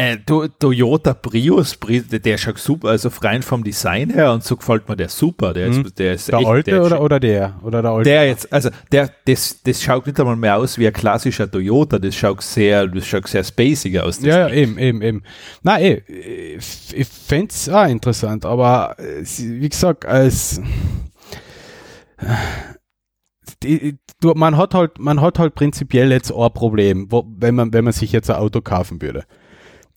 Äh, Toyota Prius, der schaut super, also rein vom Design her und so gefällt mir der super. Der, mhm. ist, der, ist der echt, alte der oder, oder der? Oder der alte? Der jetzt, also der, das, das schaut nicht einmal mehr aus wie ein klassischer Toyota, das schaut sehr, das schaut sehr spacig aus. Ja, ja, eben, eben, eben. Na, eh, ich, ich fände es auch interessant, aber wie gesagt, als die, du, man hat halt, man hat halt prinzipiell jetzt ein Problem, wo, wenn man, wenn man sich jetzt ein Auto kaufen würde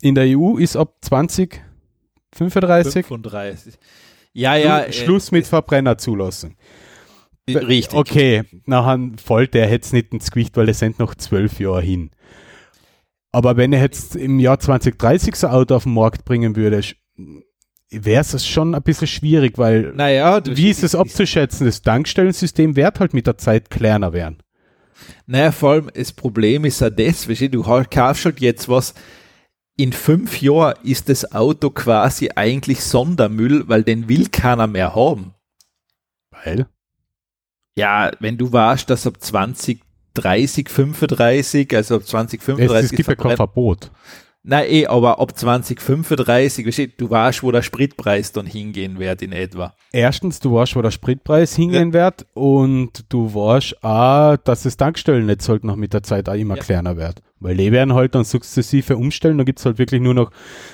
in der EU ist ab 2035 35. Ja, ja. Äh, Schluss mit Verbrennerzulassung. Richtig. Okay, nachher fällt der jetzt nicht ins Gewicht, weil es sind noch zwölf Jahre hin. Aber wenn er jetzt im Jahr 2030 so ein Auto auf den Markt bringen würde, wäre es schon ein bisschen schwierig, weil naja, wie ist es abzuschätzen? Das Tankstellensystem wird halt mit der Zeit kleiner werden. Naja, vor allem das Problem ist ja das, du kaufst halt jetzt was, in fünf Jahren ist das Auto quasi eigentlich Sondermüll, weil den will keiner mehr haben. Weil? Ja, wenn du warst, dass ab 2030, 35, also ab 2035 es, es gibt ja kein Verbot. Nein, eh, aber ab 2035, weißt du, weißt, wo der Spritpreis dann hingehen wird in etwa. Erstens, du weißt, wo der Spritpreis hingehen ja. wird und du weißt auch, dass das Tankstellennetz halt noch mit der Zeit auch immer ja. kleiner wird. Weil die werden halt dann sukzessive umstellen, da gibt's halt wirklich nur noch,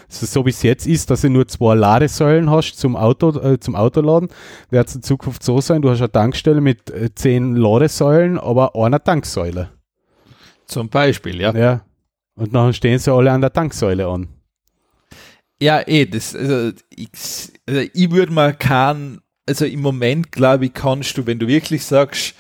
so wie es jetzt ist, dass du nur zwei Ladesäulen hast zum Auto, äh, zum Autoladen, wird es in Zukunft so sein, du hast eine Tankstelle mit äh, zehn Ladesäulen, aber einer Tanksäule. Zum Beispiel, ja. Ja, und dann stehen sie alle an der Tanksäule an. Ja, eh, das, also ich, also ich würde mal keinen, also im Moment glaube ich, kannst du, wenn du wirklich sagst,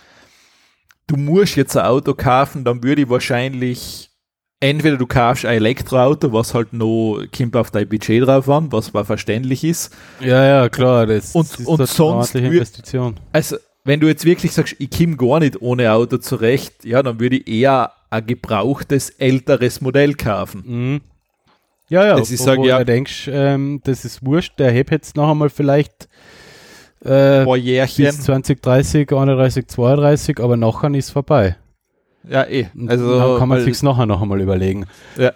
du musst jetzt ein Auto kaufen, dann würde ich wahrscheinlich entweder du kaufst ein Elektroauto, was halt noch kommt auf dein Budget drauf an, was zwar verständlich ist. Ja, ja, klar, das und, ist und sonst Investition. Also, wenn du jetzt wirklich sagst, ich komme gar nicht ohne Auto zurecht, ja, dann würde ich eher ein gebrauchtes, älteres Modell kaufen. Mhm. Ja, ja, das ist, wo, wo ja, du denkst, ähm, das ist wurscht, der hebt jetzt noch einmal vielleicht äh, bis 2030, 31, 32, aber nachher ist vorbei. Ja, eh. Also, dann kann man sich nachher noch einmal überlegen. Ja.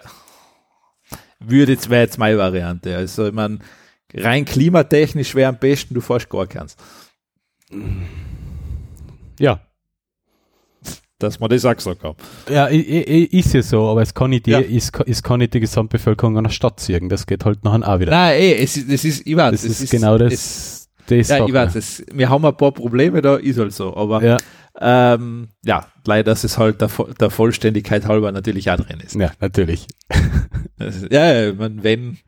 Würde jetzt, wäre jetzt meine Variante. Also, ich meine, rein klimatechnisch wäre am besten, du fährst gar keins. Ja. Dass man das auch gesagt haben. Ja, ist ja so, aber es kann nicht die, ja. ist, ist kann nicht die Gesamtbevölkerung einer Stadt ziehen. Das geht halt nachher auch wieder. Nein, ey, es ist, das ist, ich weiß, das ist, ist genau das. Es, das ja, ich weiß, es, wir haben ein paar Probleme da, ist halt so, aber ja, ähm, ja leider ist es halt der, der, Vollständigkeit halber natürlich auch drin ist. Ja, natürlich. ja, man, wenn.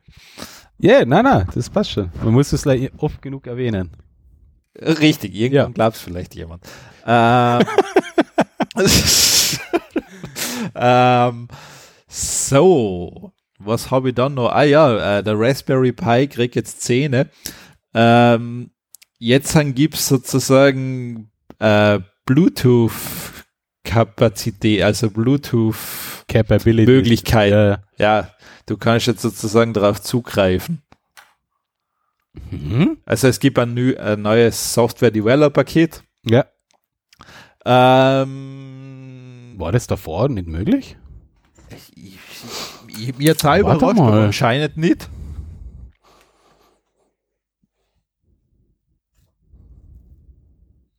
Ja, yeah, nein, nein, das passt schon. Man muss es oft genug erwähnen. Richtig, irgendwann ja. glaubt es vielleicht jemand. Ähm, ähm, so, was habe ich dann noch? Ah ja, äh, der Raspberry Pi kriegt jetzt Zähne. Ähm, jetzt gibt es sozusagen äh, Bluetooth-Kapazität, also Bluetooth-Möglichkeit. Ja. ja, du kannst jetzt sozusagen darauf zugreifen. Mhm. Also es gibt ein, ein neues Software-Developer-Paket. Ja. Ähm, War das davor nicht möglich? Ich, ich, ich, mir zwei überrascht, aber anscheinend nicht.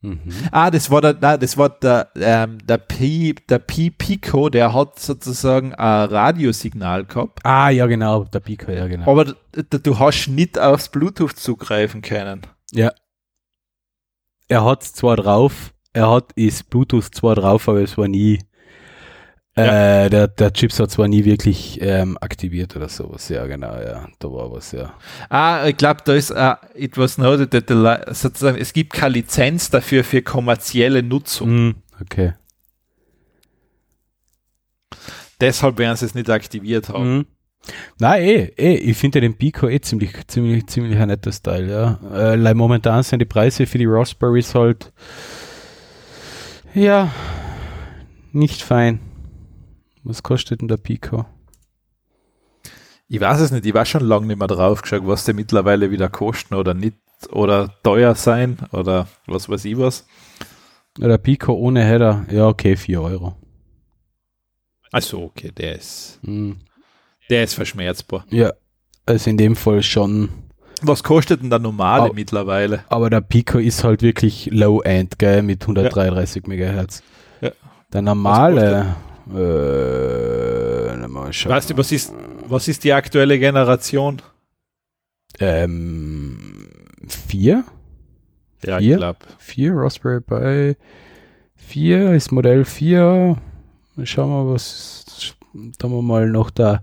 Mhm. Ah, das war der, nein, das war der, ähm, der P, der P Pico, der hat sozusagen ein Radiosignal gehabt. Ah, ja, genau, der Pico, ja, genau. Aber du hast nicht aufs Bluetooth zugreifen können. Ja. Er hat zwar drauf, er hat ist Bluetooth zwar drauf, aber es war nie ja. Äh, der, der Chips hat zwar nie wirklich ähm, aktiviert oder sowas, ja genau, ja, da war was, ja. Ah, ich glaube, da ist äh, etwas noted, sozusagen, es gibt keine Lizenz dafür für kommerzielle Nutzung. Mm, okay. Deshalb werden sie es nicht aktiviert haben. Mm. Nein, eh, eh, ich finde den Pico eh ziemlich, ziemlich, ziemlich ein netter Style, ja. Äh, momentan sind die Preise für die Raspberries halt, ja, nicht fein. Was kostet denn der Pico? Ich weiß es nicht, ich war schon lange nicht mehr drauf geschaut, was der mittlerweile wieder kosten oder nicht oder teuer sein oder was weiß ich was. Der Pico ohne Header, ja okay, 4 Euro. Also okay, der ist hm. der ist verschmerzbar. Ja, also in dem Fall schon. Was kostet denn der normale aber, mittlerweile? Aber der Pico ist halt wirklich Low-End, gell, mit 133 ja. Megahertz. Ja. Der normale, äh, mal schauen. Weißt du, was ist, was ist die aktuelle Generation? Ähm, vier? Ja, vier? ich glaube. Vier Raspberry Pi. Vier ist Modell 4. Schauen wir, was. Da haben wir mal noch da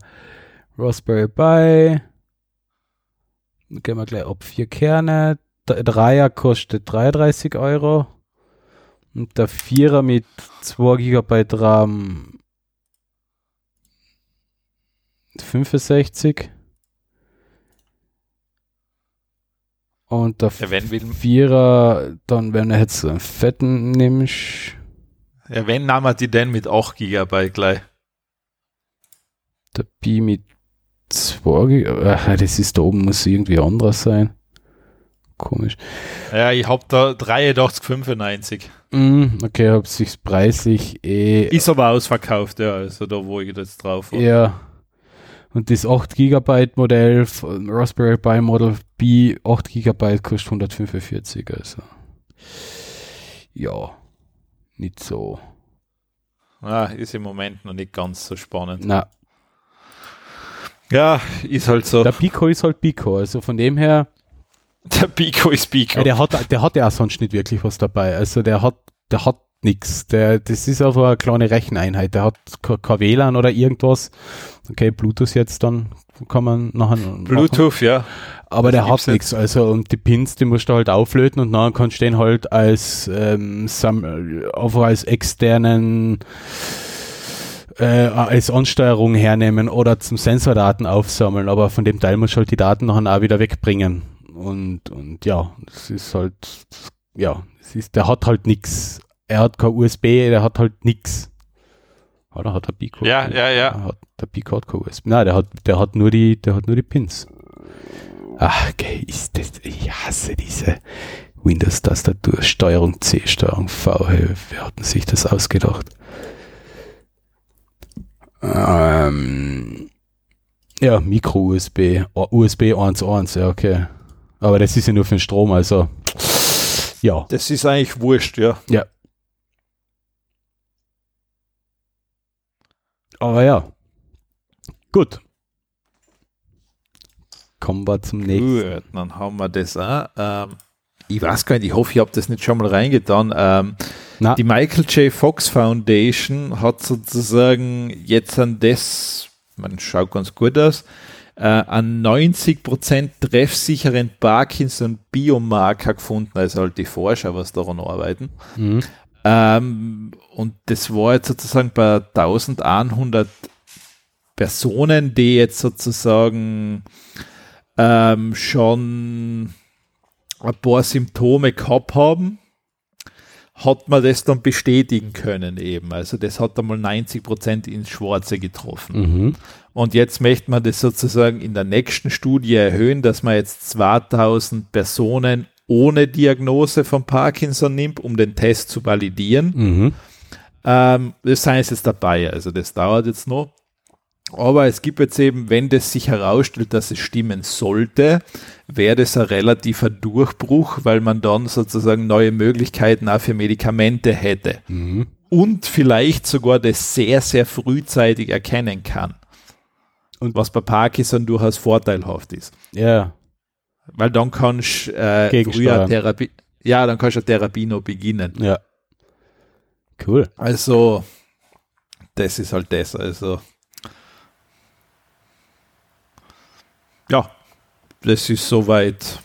Raspberry Pi. Dann gehen wir gleich ab. Vier Kerne. Dreier kostet 33 Euro. Und der Vierer mit 2 GB RAM 65. Und der ja, wenn Vierer, dann wenn du jetzt so einen fetten nimmst. Ja, wenn nahm er die denn mit 8 GB gleich? Der Pi mit 2 GB, das ist da oben, muss irgendwie anderes sein. Komisch. Ja, ich hab da 83,95. Mm, okay, hab sich preislich eh. Ist aber ausverkauft, ja, also da wo ich jetzt drauf war. Ja. Und das 8 GB Modell, Raspberry Pi Model B, 8 GB kostet 145, also. Ja, nicht so. Ja, ist im Moment noch nicht ganz so spannend. Na. Ja, ist halt so. Der Pico ist halt Pico, also von dem her der Pico ist Pico. Ja, der hat, der hat ja auch sonst nicht wirklich was dabei. Also der hat, der hat nichts. Der, das ist einfach eine kleine Recheneinheit. Der hat kein WLAN oder irgendwas. Okay, Bluetooth jetzt dann kann man nachher. Bluetooth, machen. ja. Aber das der hat nichts. Also und die Pins, die musst du halt auflöten und dann kannst du den halt als ähm, einfach als externen äh, als Ansteuerung hernehmen oder zum Sensordaten aufsammeln, aber von dem Teil musst du halt die Daten nachher auch wieder wegbringen. Und, und ja, es ist halt, ja, es ist, der hat halt nichts. Er hat kein USB, der hat halt nichts. Oder hat der Pico? Ja, ja, ja. Hat, der Pico hat kein USB. Nein, der hat, der hat nur die, der hat nur die Pins. Ach, okay, ist das, ich hasse diese Windows-Tastatur, Steuerung C, Steuerung V. Hey, wer hat sich das ausgedacht? Ähm, ja, Micro-USB, USB 1.1, ja, okay. Aber das ist ja nur für den Strom, also Ja. Das ist eigentlich wurscht, ja. Ja. Aber ja. Gut. Kommen wir zum nächsten. Gut, dann haben wir das auch. Ähm, ich weiß gar nicht, ich hoffe, ich habe das nicht schon mal reingetan. Ähm, die Michael J. Fox Foundation hat sozusagen jetzt an das, man schaut ganz gut aus, äh, an 90% treffsicheren Parkinson-Biomarker gefunden, also halt die Forscher, was daran arbeiten. Mhm. Ähm, und das war jetzt sozusagen bei 1100 Personen, die jetzt sozusagen ähm, schon ein paar Symptome gehabt haben, hat man das dann bestätigen können eben. Also das hat einmal 90 Prozent ins Schwarze getroffen. Mhm. Und jetzt möchte man das sozusagen in der nächsten Studie erhöhen, dass man jetzt 2000 Personen ohne Diagnose von Parkinson nimmt, um den Test zu validieren. Mhm. Ähm, das sei jetzt dabei, also das dauert jetzt noch. Aber es gibt jetzt eben, wenn das sich herausstellt, dass es stimmen sollte, wäre das ein relativer Durchbruch, weil man dann sozusagen neue Möglichkeiten auch für Medikamente hätte. Mhm. Und vielleicht sogar das sehr, sehr frühzeitig erkennen kann. Und was bei Parkinson durchaus vorteilhaft ist. Ja. Weil dann kannst du äh, früher Therapie, ja, dann kannst du Therapie noch beginnen. Ja. Cool. Also, das ist halt das. Also, ja, das ist soweit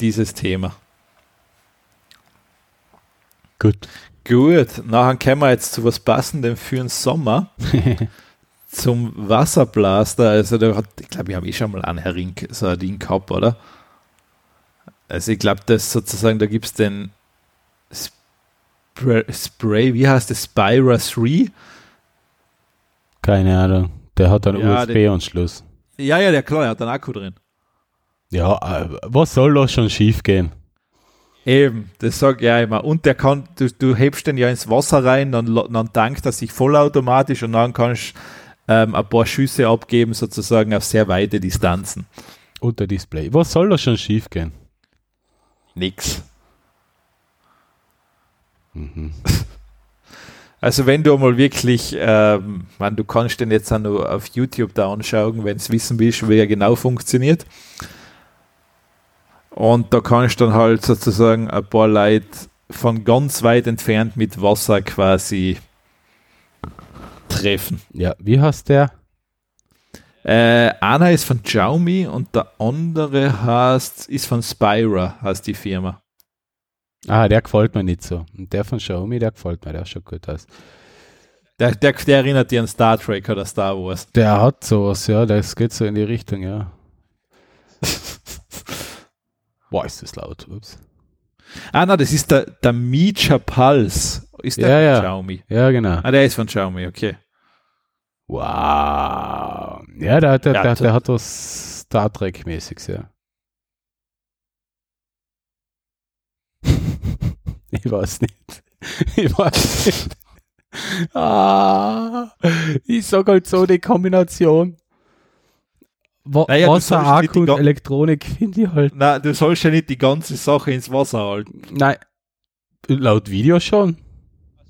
dieses Thema. Gut. Gut, nachher kommen wir jetzt zu was Passendem für den Sommer. zum Wasserblaster. Also, da hat, ich glaube, ich habe eh schon mal einen Hering, so ein Ding gehabt, oder? Also, ich glaube, das sozusagen, da gibt es den Spray, Spray, wie heißt das? Spira 3? Keine Ahnung. Der hat einen Ja, USB-Anschluss. Ja, ja, der klar, der hat einen Akku drin. Ja, äh, was soll da schon schief gehen? Eben, das sag ich ja immer. Und der kann, du, du hebst den ja ins Wasser rein, dann, dann tankt er sich vollautomatisch und dann kannst ähm, ein paar Schüsse abgeben, sozusagen auf sehr weite Distanzen. Unter Display. Was soll da schon schief gehen? Nix. Mhm. Also wenn du mal wirklich, ähm, man, du kannst den jetzt auch noch auf YouTube da anschauen, wenn du wissen willst, wie er genau funktioniert. Und da kannst du dann halt sozusagen ein paar Leute von ganz weit entfernt mit Wasser quasi treffen. Ja, wie heißt der? Äh, einer ist von Xiaomi und der andere heißt, ist von Spira, heißt die Firma. Ah, der gefällt mir nicht so. Und der von Xiaomi, der gefällt mir, der schaut gut aus. Der, der, der erinnert dir an Star Trek oder Star Wars. Der hat sowas, ja, das geht so in die Richtung, ja. Boah, ist das laut. Ups. Ah, na, das ist der, der Micha Pulse. Ist der Ja, von ja. Xiaomi? Ja, genau. Ah, der ist von Xiaomi, okay. Wow. Ja, der, der, der, to- der hat was Star Trek-mäßiges, ja. Ich weiß nicht. Ich weiß nicht. Ah, ich sag halt so die Kombination. Wa Naja, Wasser, Akku und Elektronik finde ich halt. Na, du sollst ja nicht die ganze Sache ins Wasser halten. Nein. Laut Video schon.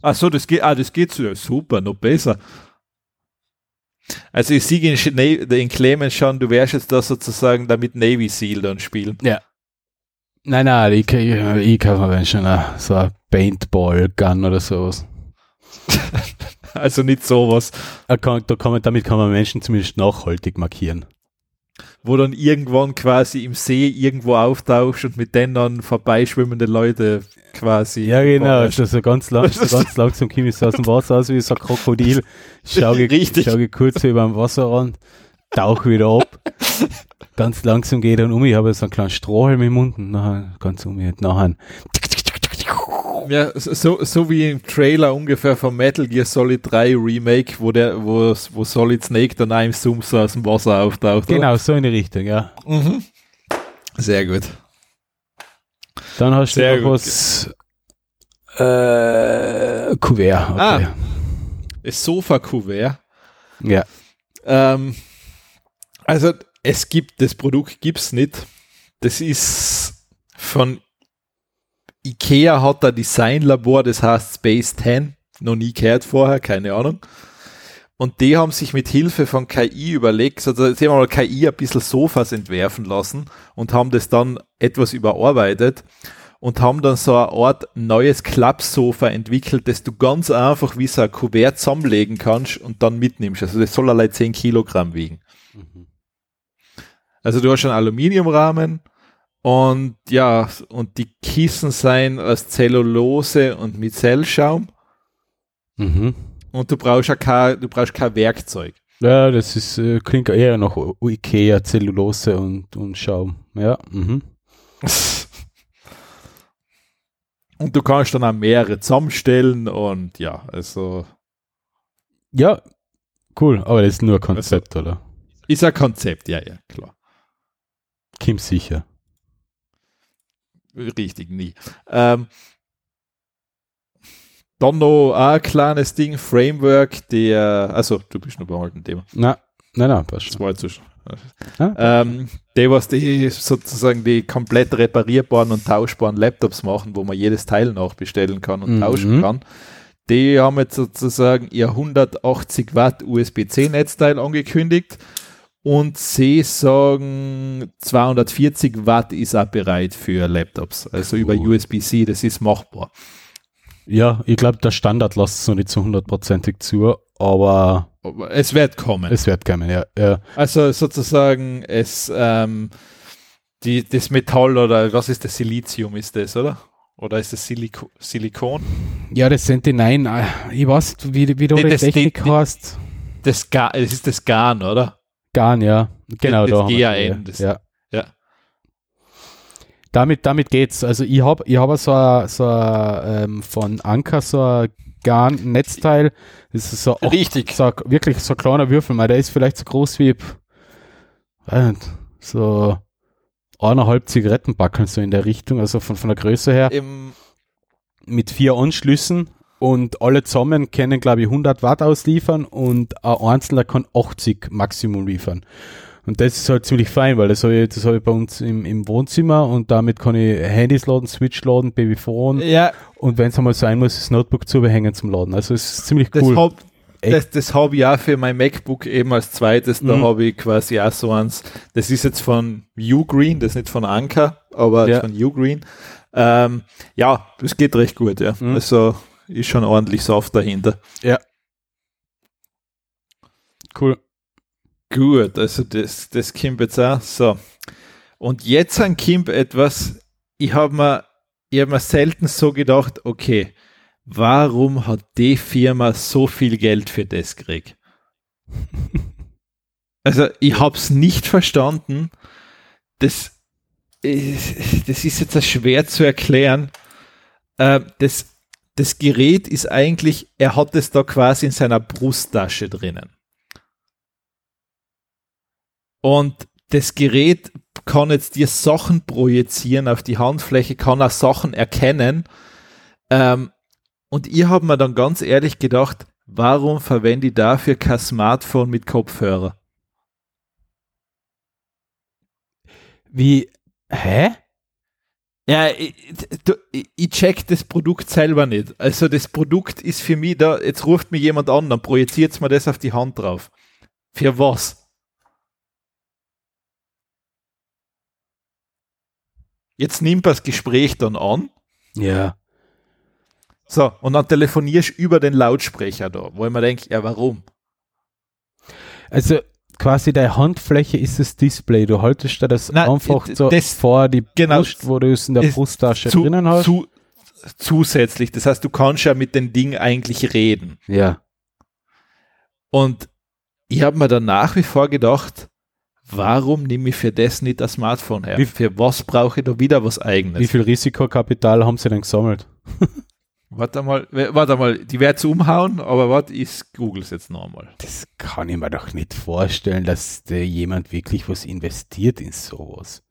Ach so, das geht, ah, das geht so. Ja, super, noch besser. Also ich sehe in, in Clemens schon, du wärst jetzt da sozusagen damit Navy Seal dann spielen. Nein, nein, ich, ich, ich kann mir schon a- so ein Paintball-Gun oder sowas. Also nicht sowas, Da kann, da kann man, damit kann man Menschen zumindest nachhaltig markieren. wo dann irgendwann quasi im See irgendwo auftauchst und mit denen dann vorbeischwimmende Leute quasi. Ja, genau. verarschst. Also ganz, lang, so ganz langsam komme ich so aus dem Wasser aus wie so ein Krokodil. Schau ich, Richtig. schau kurz über dem Wasserrand, tauch wieder ab. Ganz langsam gehe ich dann um. Ich habe so einen kleinen Strohhalm im Mund und nachher ganz um nachher Ja, so, so wie im Trailer ungefähr von Metal Gear Solid 3 Remake, wo der, wo, wo Solid Snake dann im Zoom so aus dem Wasser auftaucht. oder? Genau, so in die Richtung, ja. Mhm. Sehr gut. Dann hast Sehr du noch gut. was. Äh, Kuvert. Okay. Ah. Das Sofa-Kuvert. Ja. Ähm, also es gibt, das Produkt gibt es nicht. Das ist von Ikea hat ein Designlabor, das heißt Space 10, noch nie gehört vorher, keine Ahnung. Und die haben sich mit Hilfe von KI überlegt, also sie haben mal KI ein bisschen Sofas entwerfen lassen und haben das dann etwas überarbeitet und haben dann so eine Art neues Klappsofa entwickelt, das du ganz einfach wie so ein Kuvert zusammenlegen kannst und dann mitnimmst. Also das soll allein 10 Kilogramm wiegen. Mhm. Also du hast einen Aluminiumrahmen und ja, und die Kissen sein aus Zellulose und mit Zellschaum. Mhm. Und du brauchst ja kein, du brauchst kein Werkzeug. Ja, das ist, äh, klingt eher nach Ikea, Zellulose und, und Schaum. Ja. Mhm. und du kannst dann auch mehrere zusammenstellen und ja, also. Ja, cool, aber das ist nur ein Konzept, also, oder? Ist ein Konzept, ja, ja, klar. Kim sicher. Richtig, nie. Ähm, dann noch ein kleines Ding, Framework, der, also du bist noch beim alten Thema. Na, nein, nein, passt schon. Das war jetzt ähm, der, was die sozusagen die komplett reparierbaren und tauschbaren Laptops machen, wo man jedes Teil nachbestellen kann und mhm. tauschen kann, die haben jetzt sozusagen ihr 180 Watt USB-C-Netzteil angekündigt und sie sagen 240 Watt ist auch bereit für Laptops, also über USB-C, das ist machbar. Ja, ich glaube, der Standard lässt es noch nicht so hundertprozentig zu, aber, aber es wird kommen. Es wird kommen, ja. ja. Also sozusagen es ähm, die, das Metall oder was ist das Silizium ist das, oder? Oder ist das Siliko Silikon? Ja, das sind die nein, äh, ich weiß, wie, wie du nee, die Technik die, hast. Das, Gar, das ist das Garn, oder? Garn, ja. Genau, das, das da GAN. Das, ja. ja. Damit, damit geht's. Also ich habe ich hab so ein, so ein, ähm, von Anker so ein Garn-Netzteil. Das ist so, Richtig. so wirklich so ein kleiner Würfel, weil der ist vielleicht so groß wie so eineinhalb Zigarettenbacken so in der Richtung, also von, von der Größe her. Im mit vier Anschlüssen und alle zusammen können, glaube ich, 100 Watt ausliefern und ein Einzelner kann 80 Maximum liefern. Und das ist halt ziemlich fein, weil das habe ich, das hab ich bei uns im, im Wohnzimmer und damit kann ich Handys laden, Switch laden, Babyphone ja. und wenn es einmal sein muss, das Notebook zu behängen zum Laden. Also es ist ziemlich cool. Das hab, das, das habe ich auch für mein MacBook eben als zweites. Da mhm. habe ich quasi auch so eins. Das ist jetzt von Ugreen, das ist nicht von Anker, aber ja. von Ugreen. Ähm, ja, das geht recht gut, ja. Mhm. Also ist schon ordentlich Saft dahinter. Ja. Cool. Gut, also das, das kommt jetzt auch. So. Und jetzt an Kimp etwas, ich habe mir, ich hab mir selten so gedacht, okay, warum hat die Firma so viel Geld für das gekriegt? also ich habe es nicht verstanden. Das, das ist jetzt schwer zu erklären. Äh, das das Gerät ist eigentlich, er hat es da quasi in seiner Brusttasche drinnen. Und das Gerät kann jetzt dir Sachen projizieren auf die Handfläche, kann auch Sachen erkennen. Ähm, und ich habe mir dann ganz ehrlich gedacht, warum verwende ich dafür kein Smartphone mit Kopfhörer? Wie, hä? Ja, ich, ich check das Produkt selber nicht. Also das Produkt ist für mich da, jetzt ruft mir jemand an, dann projiziert mir das auf die Hand drauf. Für was? Jetzt nimmt das Gespräch dann an. Ja. So, und dann telefonierst du über den Lautsprecher da, wo ich mir denke, ja, warum? Also, quasi deine Handfläche ist das Display. Du haltest da das Nein, einfach so das, vor die genau, Brust, wo du es in der Brusttasche zu, drinnen hast. Zu, zusätzlich. Das heißt, du kannst ja mit dem Ding eigentlich reden. Ja. Und ich habe mir dann nach wie vor gedacht, warum nehme ich für das nicht das Smartphone her? Wie, für was brauche ich da wieder was eigenes? Wie viel Risikokapital haben sie denn gesammelt? Warte mal, warte mal, die werden umhauen, aber was ist Google jetzt noch einmal? Das kann ich mir doch nicht vorstellen, dass da jemand wirklich was investiert in sowas.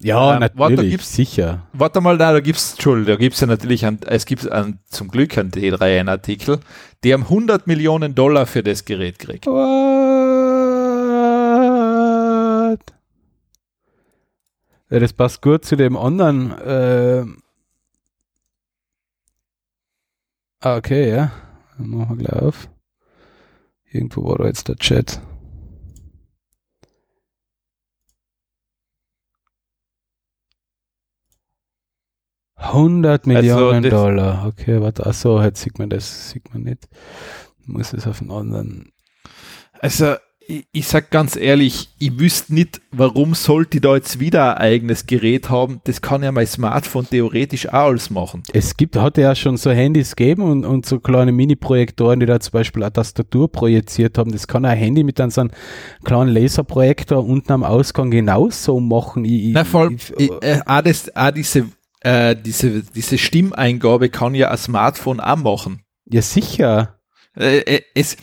Ja, ähm, natürlich, warte, gibt's, sicher. Warte mal, da, da gibt's, Entschuldigung, da gibt's ja natürlich, ein, es gibt ein, zum Glück einen T3N-Artikel, die haben 100 Millionen Dollar für das Gerät gekriegt. What? Das passt gut zu dem anderen, äh, Ah, okay, ja. Dann machen wir gleich auf. Irgendwo war da jetzt der Chat. Hundert also Millionen also Dollar. Okay, warte, achso, jetzt sieht man das, sieht man nicht. Muss es auf einen anderen. Also, ich, ich sag ganz ehrlich, ich wüsste nicht, warum sollte ich da jetzt wieder ein eigenes Gerät haben. Das kann ja mein Smartphone theoretisch auch alles machen. Es gibt, hat ja schon so Handys gegeben und, und so kleine Mini-Projektoren, die da zum Beispiel eine Tastatur projiziert haben. Das kann ein Handy mit einem so einem kleinen Laserprojektor unten am Ausgang genauso machen. Ich, Na, vor allem, ich, äh, auch, das, auch diese, äh, diese, diese Stimmeingabe kann ja ein Smartphone auch machen. Ja, sicher. Äh, äh es,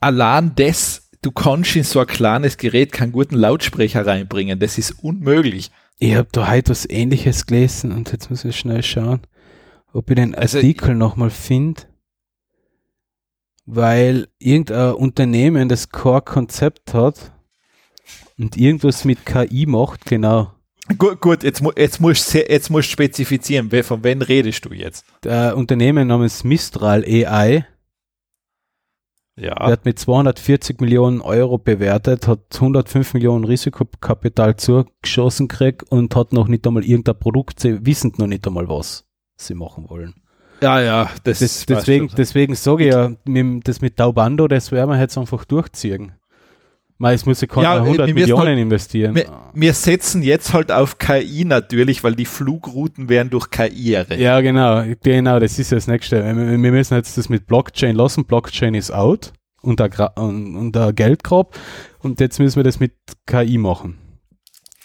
allein das du kannst in so ein kleines Gerät keinen guten Lautsprecher reinbringen. Das ist unmöglich. Ich habe da heute was ähnliches gelesen und jetzt muss ich schnell schauen, ob ich den also Artikel nochmal finde. Weil irgendein Unternehmen das Core-Konzept hat und irgendwas mit KI macht, genau. Gut, gut jetzt, jetzt musst du jetzt musst spezifizieren, von wem redest du jetzt? Der Unternehmen namens Mistral AI ja. Hat mit 240 Millionen Euro bewertet, hat 105 Millionen Risikokapital zugeschossen gekriegt und hat noch nicht einmal irgendein Produkt, sie wissen noch nicht einmal, was sie machen wollen. Ja, ja, das, das deswegen, deswegen sage ich ja, mit, das mit Taubando, das werden wir jetzt einfach durchziehen. Mal, es muss ja keiner ja, 100 Millionen halt, investieren. Wir, wir, setzen jetzt halt auf KI natürlich, weil die Flugrouten werden durch KI errechnet. Ja, genau, genau, das ist das nächste. Wir müssen jetzt das mit Blockchain lassen. Blockchain ist out unter, unter Geldgrab und jetzt müssen wir das mit KI machen.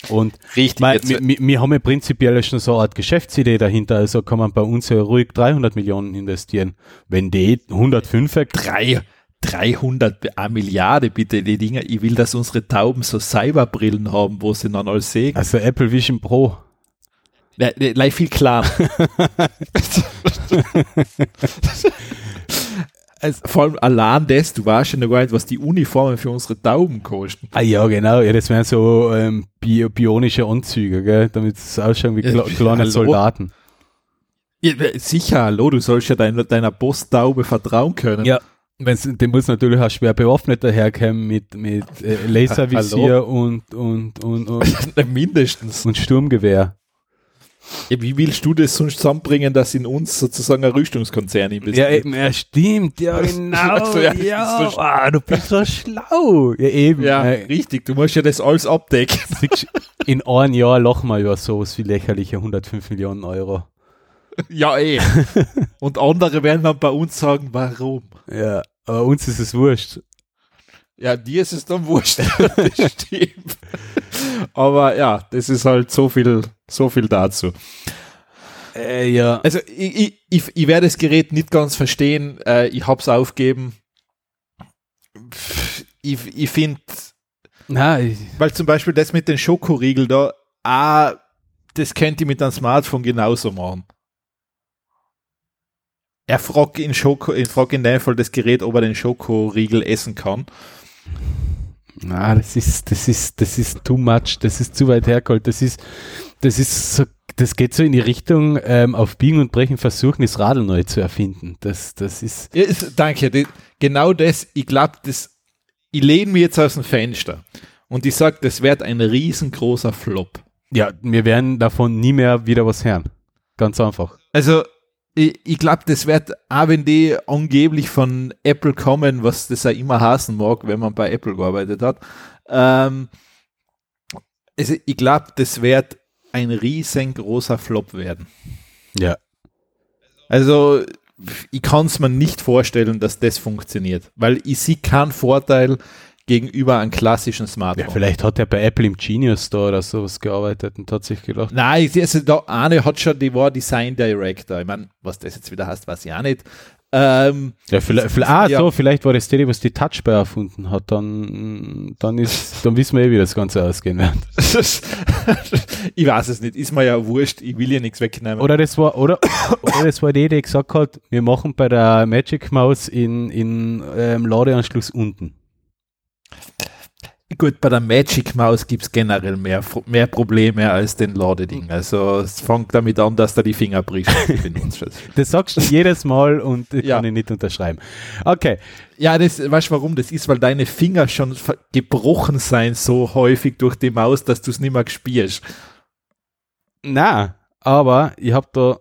Und Richtig, mein, wir, wir, haben ja prinzipiell schon so eine Art Geschäftsidee dahinter, also kann man bei uns ja ruhig 300 Millionen investieren. Wenn die 105 drei 300 eine Milliarde bitte die Dinger. Ich will, dass unsere Tauben so Cyberbrillen haben, wo sie dann alles sehen. Also Apple Vision Pro. Ja, viel klar. also, vor allem allein das, du weißt ja noch gar nicht, was die Uniformen für unsere Tauben kosten. Ah ja, genau. Ja, das wären so ähm, bi bionische Anzüge, gell? damit es ausschauen wie ja, kleine Soldaten. Ja, sicher, hallo, du sollst ja deiner, deiner Posttaube vertrauen können. Ja, Wenn's, dem muss natürlich auch schwer bewaffnet daherkommen mit, mit äh, Laservisier und, und, und, und, mindestens. Und Sturmgewehr. Ja, wie willst du das sonst zusammenbringen, dass in uns sozusagen ein Rüstungskonzern investiert? Ja, eben, ja, stimmt, ja, genau. also, ja, ja so ah, du bist so schlau. Ja, eben. Ja, äh, richtig, du musst ja das alles abdecken. In einem Jahr lachen wir über sowas wie lächerliche 105 Millionen Euro. Ja, eh. Und andere werden dann bei uns sagen, warum? Ja, aber uns ist es wurscht. Ja, dir ist es dann wurscht. das stimmt. Aber ja, das ist halt so viel, so viel dazu. Äh, ja. Also ich, ich, ich, ich werde das Gerät nicht ganz verstehen. Äh, ich hab's aufgeben. Ich, ich finde, weil zum Beispiel das mit den Schokoriegel da, ah, das könnt ihr mit einem Smartphone genauso machen. Er fragt in, Schoko, in, fragt in dem Fall das Gerät, ob er den Schokoriegel essen kann. Na, das ist, das ist, das ist too much, das ist zu weit hergeholt, das ist, das ist so, das geht so in die Richtung, ähm, auf Biegen und Brechen versuchen, das Radl neu zu erfinden. Das, das ist. Ja, danke, die, genau das, ich glaube, das, ich lehne mir jetzt aus dem Fenster und ich sage, das wird ein riesengroßer Flop. Ja, wir werden davon nie mehr wieder was hören. Ganz einfach. Also, ich, ich glaube, das wird, auch wenn die angeblich von Apple kommen, was das ja immer hassen mag, wenn man bei Apple gearbeitet hat, ähm, also ich glaube, das wird ein riesengroßer Flop werden. Ja. Also, ich kann es mir nicht vorstellen, dass das funktioniert, weil ich sehe keinen Vorteil, gegenüber einem klassischen Smartphone. Ja, vielleicht hat er bei Apple im Genius Store oder sowas gearbeitet und hat sich gedacht. Nein, also da eine hat schon, die war Design Director. Ich meine, was das jetzt wieder heißt, weiß ich auch nicht. Ähm, ja, vielleicht, ah, ja. so, vielleicht war das der, was die Touchbar erfunden hat, dann, dann ist, dann wissen wir eh, wie das Ganze ausgehen wird. ich weiß es nicht, ist mir ja wurscht, ich will ja nichts wegnehmen. Oder das war, oder, oder das war die, die gesagt hat, wir machen bei der Magic Mouse in, in ähm, Ladeanschluss unten Gut, bei der Magic Maus gibt es generell mehr, mehr Probleme als den Ladeding. Also es fängt damit an, dass da die Finger bricht. das sagst du jedes Mal und ich ja. kann ich nicht unterschreiben. Okay. Ja, das, weißt du warum? Das ist, weil deine Finger schon gebrochen sein so häufig durch die Maus, dass du es nicht mehr spielst. Na, aber ich habe da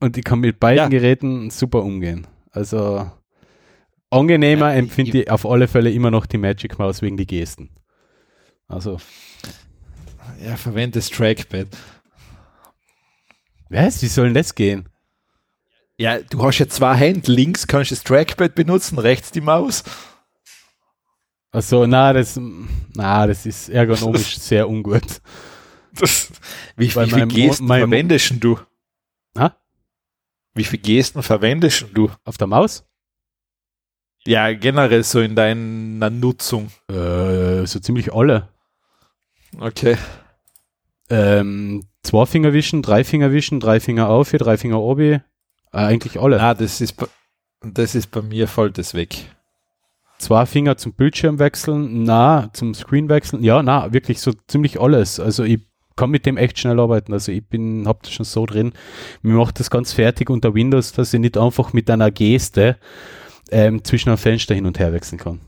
und ich kann mit beiden ja. Geräten super umgehen. Also Angenehmer empfinde ich auf alle Fälle immer noch die Magic Mouse wegen die Gesten. Also. Ja, verwende das Trackpad. Was? Wie soll denn das gehen? Ja, du hast ja zwei Hände. Links kannst du das Trackpad benutzen, rechts die Maus. Also, na, das, na, das ist ergonomisch sehr ungut. Das, wie, wie viele Gesten mein, verwendest du? Ha? Wie viele Gesten verwendest du? Auf der Maus? Ja, generell so in deiner Nutzung. Äh, so ziemlich alle. Okay. Ähm, zwei Finger wischen, drei Finger wischen, drei Finger auf, hier, drei Finger obi. Äh, eigentlich alle. Ah, das ist, das ist bei mir voll das weg. Zwei Finger zum Bildschirm wechseln, na, zum Screen wechseln, ja, na, wirklich so ziemlich alles. Also ich kann mit dem echt schnell arbeiten. Also ich bin, hab das schon so drin. Mir macht das ganz fertig unter Windows, dass ich nicht einfach mit einer Geste ähm, zwischen einem Fenster hin und her wechseln kann.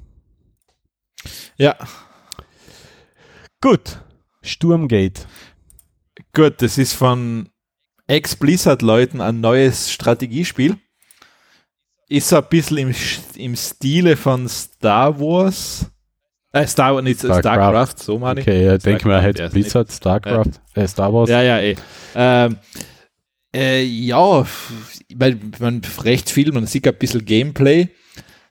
Ja. Gut. Sturmgate. Gut, das ist von Ex-Blizzard-Leuten ein neues Strategiespiel. Ist ein bisschen im, im Stile von Star Wars. Äh, Star Wars, nicht Starcraft, Starcraft so meine ich. Okay, ja, denke mal, hätte Blizzard, Starcraft, äh, Star Wars. Ja, ja, eh. Ähm, äh, ja, weil man recht viel, man sieht ein bisschen Gameplay.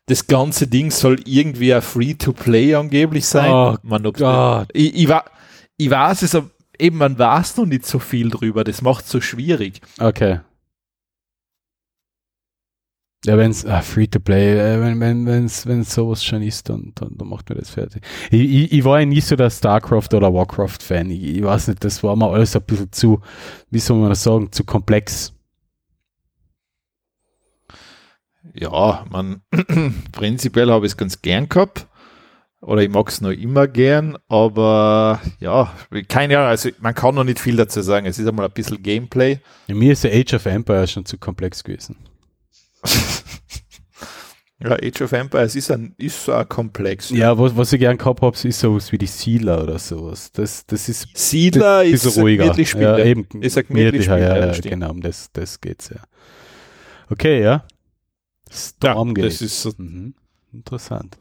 Das ganze Ding soll irgendwie ein Free-to-Play angeblich sein. Oh man, Gott. Ich, ich, ich weiß es, eben man weiß noch nicht so viel drüber. Das macht es so schwierig. Okay. Ja, wenn es ah, Free-to-Play, äh, wenn wenn wenn's, wenn's sowas schon ist, dann, dann, dann macht mir das fertig. Ich, ich, ich war ja nie so der StarCraft oder Warcraft-Fan. Ich, ich, weiß nicht, das war mir alles ein bisschen zu, wie soll man das sagen, zu komplex. Ja, man, prinzipiell habe ich es ganz gern gehabt. Oder ich mag es noch immer gern, aber ja, keine Ahnung, also man kann noch nicht viel dazu sagen. Es ist einmal ein bisschen Gameplay. Ja, mir ist der Age of Empires schon zu komplex gewesen. ja, Age of Empires ist ein, ist ein komplex. Ja, ja was, was ich gern gehabt habe, ist sowas wie die Siedler oder sowas. Das, das ist Siedler das, ist ruhiger. Ja, eben, ist ein gemütlicher, ja, ja, genau, um das, das geht's ja. Okay, ja. Stormgate. Ja, das ist so mhm. Interessant.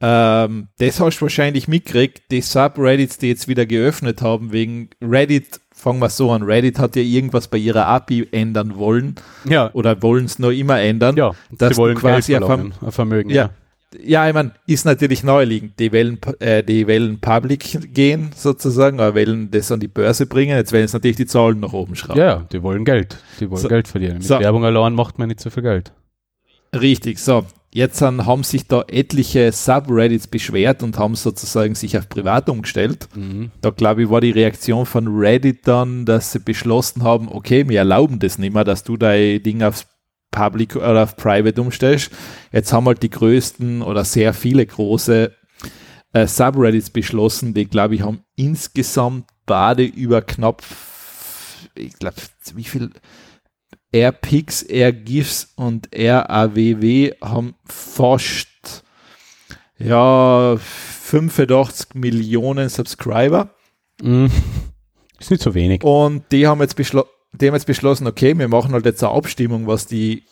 Ähm, das hast du wahrscheinlich mitgekriegt, die Subreddits, die jetzt wieder geöffnet haben, wegen Reddit fangen wir so an, Reddit hat ja irgendwas bei ihrer API ändern wollen. Ja. Oder wollen es noch immer ändern. Ja, dass sie wollen quasi Geld verloren, Vermögen. Ja. Ja, ich meine, ist natürlich naheliegend. Die wollen, äh, die wollen public gehen, sozusagen, oder wollen das an die Börse bringen. Jetzt werden es natürlich die Zahlen nach oben schrauben. Ja, die wollen Geld. Die wollen so, Geld verdienen. Mit so. Werbung allein macht man nicht so viel Geld. Richtig, so. Jetzt haben sich da etliche Subreddits beschwert und haben sozusagen sich auf privat umgestellt. Mhm. Da glaube ich, war die Reaktion von Reddit dann, dass sie beschlossen haben, okay, wir erlauben das nicht mehr, dass du dein Ding aufs Public oder auf Private umstellst. Jetzt haben halt die größten oder sehr viele große äh, Subreddits beschlossen, die glaube ich haben insgesamt beide über knapp, ich glaube, wie viel AirPix, AirGIFs und RAWW haben fast ja 85 Millionen Subscriber. Mm, ist nicht so wenig. Und die haben jetzt beschlossen, die haben jetzt beschlossen, okay, wir machen halt jetzt eine Abstimmung, was die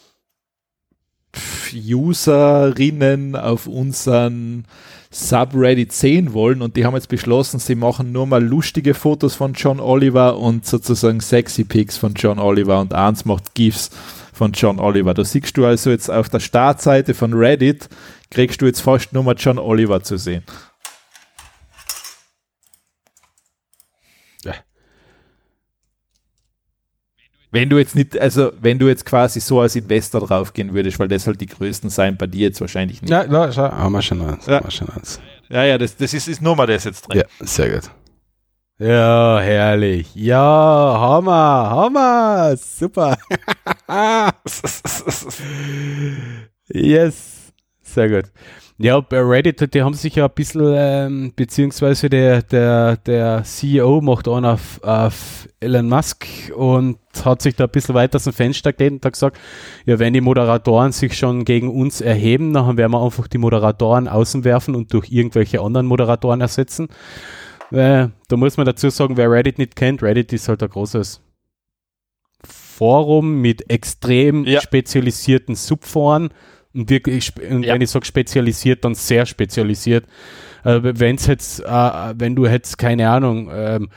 Userinnen auf unseren Subreddit sehen wollen und die haben jetzt beschlossen, sie machen nur mal lustige Fotos von John Oliver und sozusagen sexy Pics von John Oliver und eins macht GIFs von John Oliver. Da siehst du also jetzt auf der Startseite von Reddit, kriegst du jetzt fast nur mal John Oliver zu sehen. Wenn du jetzt nicht, also wenn du jetzt quasi so als Investor draufgehen würdest, weil das halt die größten sein, bei dir jetzt wahrscheinlich nicht. Ja, klar, schau, haben wir schon eins. Ja, schon eins. ja, ja das, das ist, ist nur mal das jetzt drin. Ja, sehr gut. Ja, herrlich. Ja, Hammer, Hammer, super. yes, sehr gut. Ja, bei Reddit, die haben sich ja ein bisschen, ähm, beziehungsweise der, der, der CEO macht einen auf, auf Elon Musk und hat sich da ein bisschen weiter aus dem Fenster gelehnt und hat gesagt, ja, wenn die Moderatoren sich schon gegen uns erheben, dann werden wir einfach die Moderatoren außen werfen und durch irgendwelche anderen Moderatoren ersetzen. Äh, da muss man dazu sagen, wer Reddit nicht kennt, Reddit ist halt ein großes Forum mit extrem ja. spezialisierten Subforen und wirklich, und ja. wenn ich sage spezialisiert, dann sehr spezialisiert. Äh, wenn's jetzt, äh, wenn du jetzt, keine Ahnung, ähm,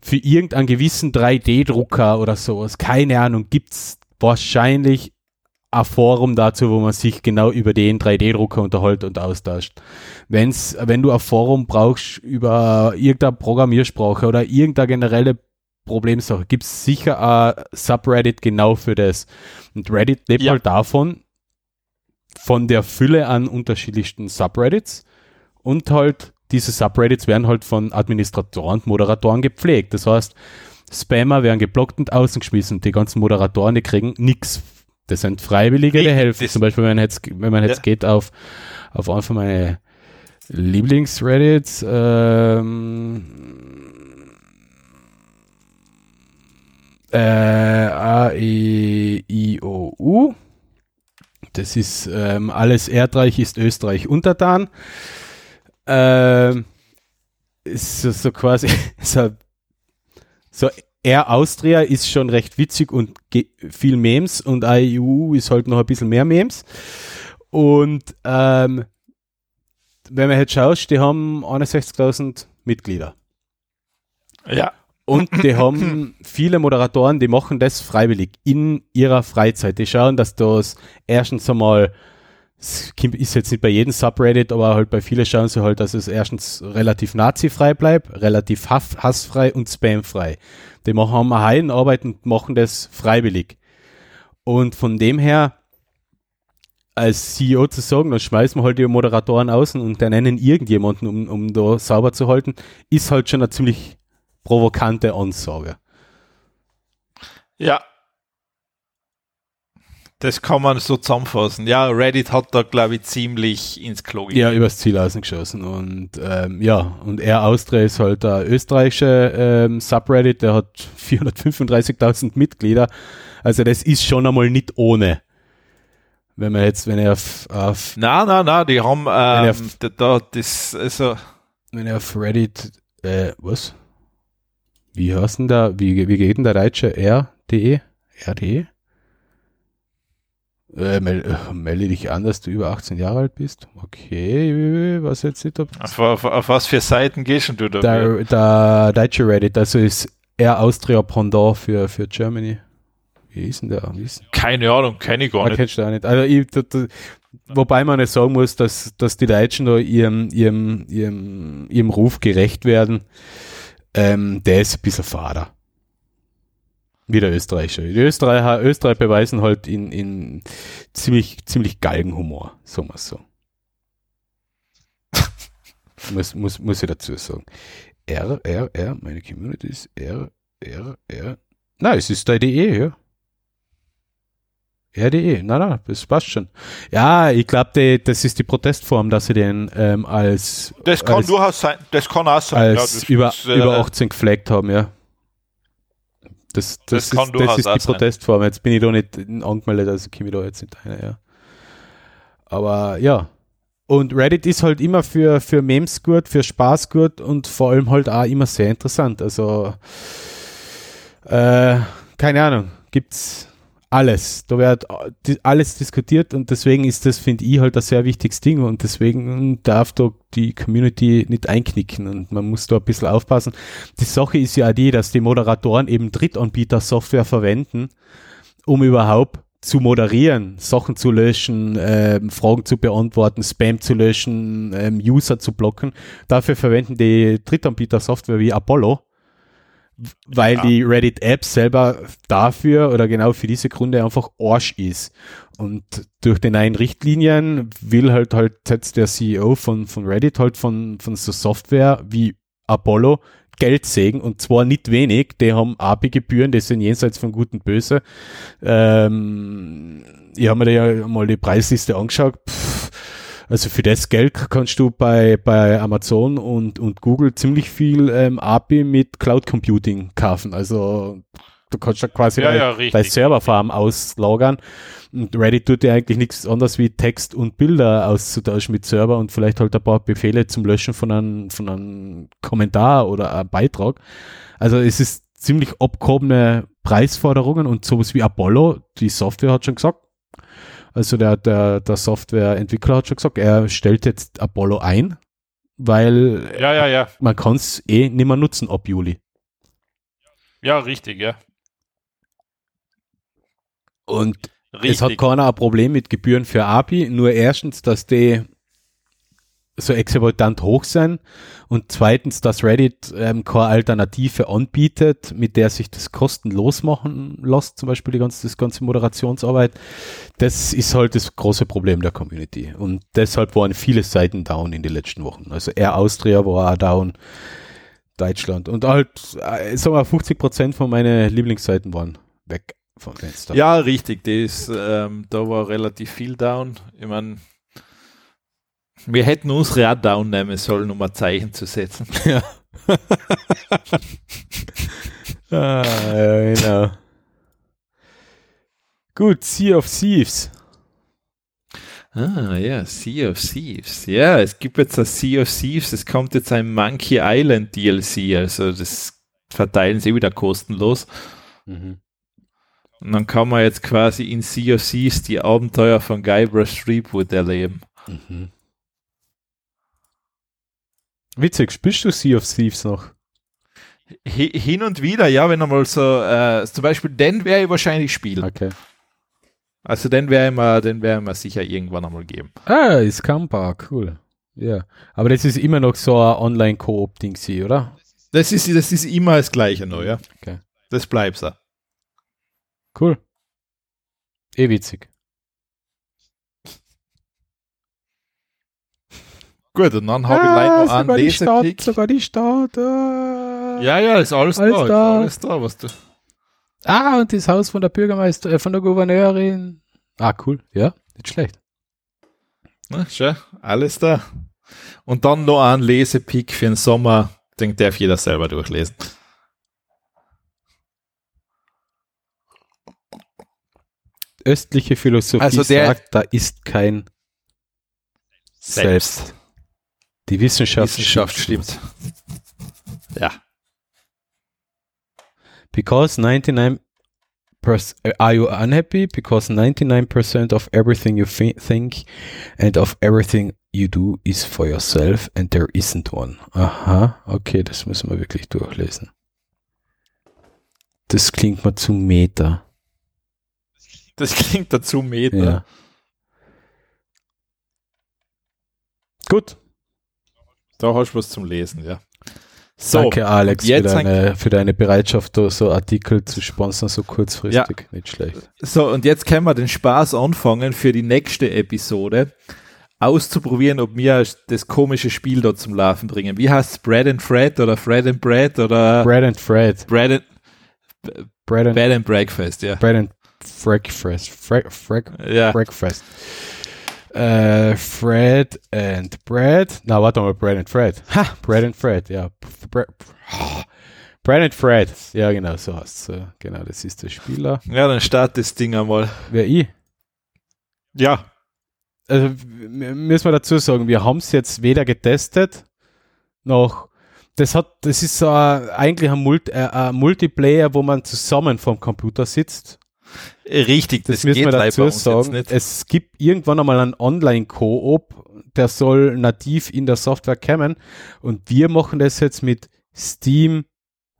für irgendeinen gewissen 3D-Drucker oder sowas, keine Ahnung, gibt's wahrscheinlich ein Forum dazu, wo man sich genau über den 3D-Drucker unterhält und austauscht. Wenn's, wenn du ein Forum brauchst über irgendeine Programmiersprache oder irgendeine generelle Problemsache, gibt's sicher ein Subreddit genau für das. Und Reddit lebt ja. halt davon, von der Fülle an unterschiedlichsten Subreddits und halt diese Subreddits werden halt von Administratoren und Moderatoren gepflegt. Das heißt, Spammer werden geblockt und außen geschmissen. Die ganzen Moderatoren, die kriegen nichts. Das sind Freiwillige, die helfen. Zum Beispiel, wenn man jetzt, wenn man jetzt ja. geht auf, auf einfach meine Lieblings-Reddits, ähm, äh, A, E. Das ist ähm, alles Erdreich ist Österreich untertan. Ähm, ist so, so quasi so, so Air Austria ist schon recht witzig und viel Memes und AEU ist halt noch ein bisschen mehr Memes. Und ähm, wenn man jetzt schaut, die haben 61.000 Mitglieder. Ja. Und die haben viele Moderatoren, die machen das freiwillig in ihrer Freizeit. Die schauen, dass das erstens einmal, ist jetzt nicht bei jedem Subreddit, aber halt bei vielen schauen sie halt, dass es erstens relativ nazifrei bleibt, relativ hassfrei und spamfrei. Die machen haben eine Heidenarbeit und machen das freiwillig. Und von dem her, als CEO zu sagen, dann schmeißen wir halt die Moderatoren außen und dann nennen irgendjemanden, um, um da sauber zu halten, ist halt schon ein ziemlich provokante Ansage. Ja. Das kann man so zusammenfassen. Ja, Reddit hat da, glaube ich, ziemlich ins Klo gegeben. Ja, übers Ziel außengeschossen. Und ähm, ja, und Air Austria ist halt der österreichische ähm, Subreddit, der hat 435.000 Mitglieder. Also das ist schon einmal nicht ohne. Wenn man jetzt, wenn er auf, auf Na, na, na, die haben ähm, auf, da, das, also wenn er auf Reddit, äh, was? Wie heißt denn da, wie, wie geht denn der Deutsche? R.de? R.de? Äh, mel äh, melde dich an, dass du über 18 Jahre alt bist. Okay, was jetzt nicht? Auf, auf, auf, was für Seiten gehst du da? Der, der deutsche Reddit, also ist Air Austria Pendant für, für Germany. Wie ist denn der? Ist Keine Ahnung, kenne ich gar nicht. Kennst du auch nicht. Also ich, da, da, wobei man nicht sagen muss, dass, dass die Deutschen da ihrem, ihrem, ihrem, ihrem Ruf gerecht werden ähm, der ist ein bisschen fader. Wie der Österreicher. Die Österreicher, Österreich beweisen halt in, in ziemlich, ziemlich Galgenhumor, sagen wir es so. muss, muss, muss ich dazu sagen. R, R, R, meine Community ist R, R, R. Nein, es ist der DE, ja. RDE, na na, das passt schon. Ja, ich glaube, das ist die Protestform, dass sie den ähm, als. Das kann als, durchaus sein, das kann auch sein. Als ja, über, ist, äh, über 18 gefleckt haben, ja. Das, das, das, ist, das ist die Protestform. Jetzt bin ich da nicht angemeldet, also komme ich da jetzt nicht rein, ja. Aber ja. Und Reddit ist halt immer für, für Memes gut, für Spaß gut und vor allem halt auch immer sehr interessant. Also, äh, keine Ahnung, gibt's alles. Da wird alles diskutiert und deswegen ist das, finde ich, halt ein sehr wichtiges Ding und deswegen darf da die Community nicht einknicken und man muss da ein bisschen aufpassen. Die Sache ist ja die, dass die Moderatoren eben Drittanbieter-Software verwenden, um überhaupt zu moderieren, Sachen zu löschen, ähm, Fragen zu beantworten, Spam zu löschen, ähm, User zu blocken. Dafür verwenden die Drittanbieter-Software wie Apollo weil ja. die Reddit-App selber dafür oder genau für diese Gründe einfach Arsch ist. Und durch die neuen Richtlinien will halt halt jetzt der CEO von, von Reddit halt von, von so Software wie Apollo Geld sägen und zwar nicht wenig. Die haben API-Gebühren, die sind jenseits von Gut und Böse. Ähm, ich habe mir da ja mal die Preisliste angeschaut. Pff, Also für das Geld kannst du bei, bei Amazon und, und Google ziemlich viel ähm, API mit Cloud Computing kaufen. Also du kannst ja quasi Ja, ja, bei Serverfarm auslagern. Und Reddit tut ja eigentlich nichts anderes wie Text und Bilder auszutauschen mit Server und vielleicht halt ein paar Befehle zum Löschen von einem, von einem Kommentar oder einem Beitrag. Also es ist ziemlich abgehobene Preisforderungen und sowas wie Apollo, die Software hat schon gesagt, also der, der, der Softwareentwickler hat schon gesagt, er stellt jetzt Apollo ein, weil Ja, ja, ja. man kann es eh nicht mehr nutzen ab Juli. Ja, richtig, ja. Und Richtig. es hat keiner ein Problem mit Gebühren für API, nur erstens, dass die so exorbitant hoch sind und zweitens, dass Reddit ähm, keine Alternative anbietet, mit der sich das kostenlos machen lässt, zum Beispiel die ganze, das ganze Moderationsarbeit. Das ist halt das große Problem der Community und deshalb waren viele Seiten down in den letzten Wochen. Also Air Austria war auch down, Deutschland und halt, äh, sagen wir, 50 Prozent von meinen Lieblingsseiten waren weg vom Fenster. Ja, richtig. Das, ähm, da war relativ viel down. Ich meine, wir hätten unsere auch down nehmen sollen, um ein Zeichen zu setzen. Ja. ah, ja, genau. Gut, Sea of Thieves. Ah, ja, Sea of Thieves. Ja, es gibt jetzt ein Sea of Thieves. Es kommt jetzt ein Monkey Island DLC. Also, das verteilen sie wieder kostenlos. Mhm. Und dann kann man jetzt quasi in Sea of Thieves die Abenteuer von Guybrush Threepwood erleben. Mhm. Witzig, spielst du Sea of Thieves noch? Hi- Hin und wieder, ja, wenn einmal so, äh, zum Beispiel, den werde ich wahrscheinlich spielen. Okay. Also den werde ich mir, den werde ich mir sicher irgendwann einmal geben. Ah, ist Kampa, cool. Ja. Aber das ist immer noch so ein Online-Koop-Ding, sie, oder? Das ist, das ist immer das Gleiche noch, ja. Okay. Das bleibt so. Cool. Eh witzig. Gut, und dann habe ich leider noch einen Ah, sogar die Stadt, Lesepick. sogar die Stadt. Ah. Ja, ja, ist alles, Alles da, da. Ist alles da, was du. Ah, und das Haus von der Bürgermeister, äh, von der Gouverneurin. Ah, cool. Ja, nicht schlecht. Ne, schön, alles da. Und dann noch ein Lesepick für den Sommer, den darf jeder selber durchlesen. Östliche Philosophie Also der- sagt, da ist kein Selbst. Die Wissenschaft, Wissenschaft stimmt. Ja. Because 99 pers- uh, are you unhappy? Because 99% of everything you thi- think and of everything you do is for yourself and there isn't one. Aha, okay, das müssen wir wirklich durchlesen. Das klingt mal zu Meta. Das klingt dazu Meter. Ja. Gut. Da hast du was zum Lesen, ja. So, Danke, Alex, für deine, für deine Bereitschaft, so Artikel zu sponsern, so kurzfristig. Nicht schlecht. so, und jetzt können wir den Spaß anfangen für die nächste Episode auszuprobieren, ob wir das komische Spiel dort zum Laufen bringen. Wie heißt es? Bread and Fred oder Fred and Bread oder Bread and Fred. Bread and, Bread and, Bed and Breakfast, ja. Bread and Breakfast. Fre Fre Ja, Breakfast. Äh, Fred and Bread. Na, warte mal, Bread and Fred. Ha, Bread and Fred, ja. Bre Bread and Fred. Ja, genau, so heißt es. Genau, das ist der Spieler. ja, dann start das Ding einmal. Wer ich? Ja, also müssen wir dazu sagen, wir haben es jetzt weder getestet noch. Das hat, das ist so ein, eigentlich ein, Multi, äh, ein Multiplayer, wo man zusammen vorm Computer sitzt. Richtig, Das, das, müssen wir dazu sagen. Es gibt irgendwann einmal einen Online-Koop, der soll nativ in der Software kommen. Und wir machen das jetzt mit Steam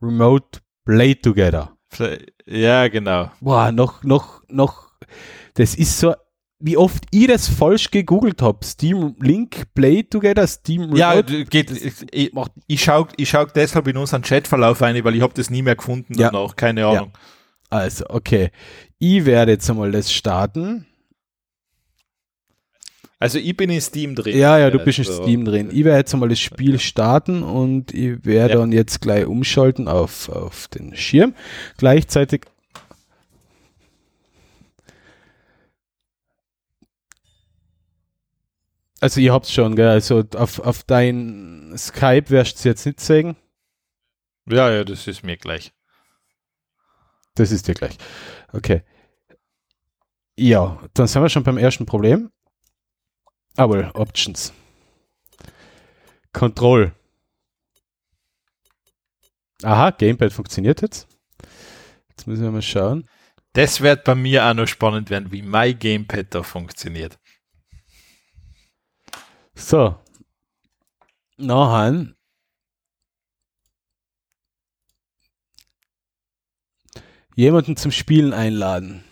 Remote Play Together. Ja, genau. Boah, noch, noch, noch, das ist so, wie oft ich das falsch gegoogelt habe. Steam Link Play Together, Steam Remote. Ja, geht, ich, ich schaue ich schau deshalb in unseren Chatverlauf ein, weil ich habe das nie mehr gefunden Ja. danach, keine Ahnung. Also, okay. Ich werde jetzt einmal das starten. Also ich bin in Steam drin. Ja, ja, du bist in Also, Steam drin. Ich werde jetzt einmal das Spiel starten und ich werde Ja. dann jetzt gleich umschalten auf, auf den Schirm. Gleichzeitig. Also ihr habt's schon, gell? Also auf, auf dein Skype wirst du jetzt nicht sehen. Ja, ja, das ist mir gleich. Das ist dir gleich. Okay. Ja, dann sind wir schon beim ersten Problem. Aber Options. Control. Aha, Gamepad funktioniert jetzt. Jetzt müssen wir mal schauen. Das wird bei mir auch noch spannend werden, wie mein Gamepad da funktioniert. So. Nachher. Jemanden zum Spielen einladen.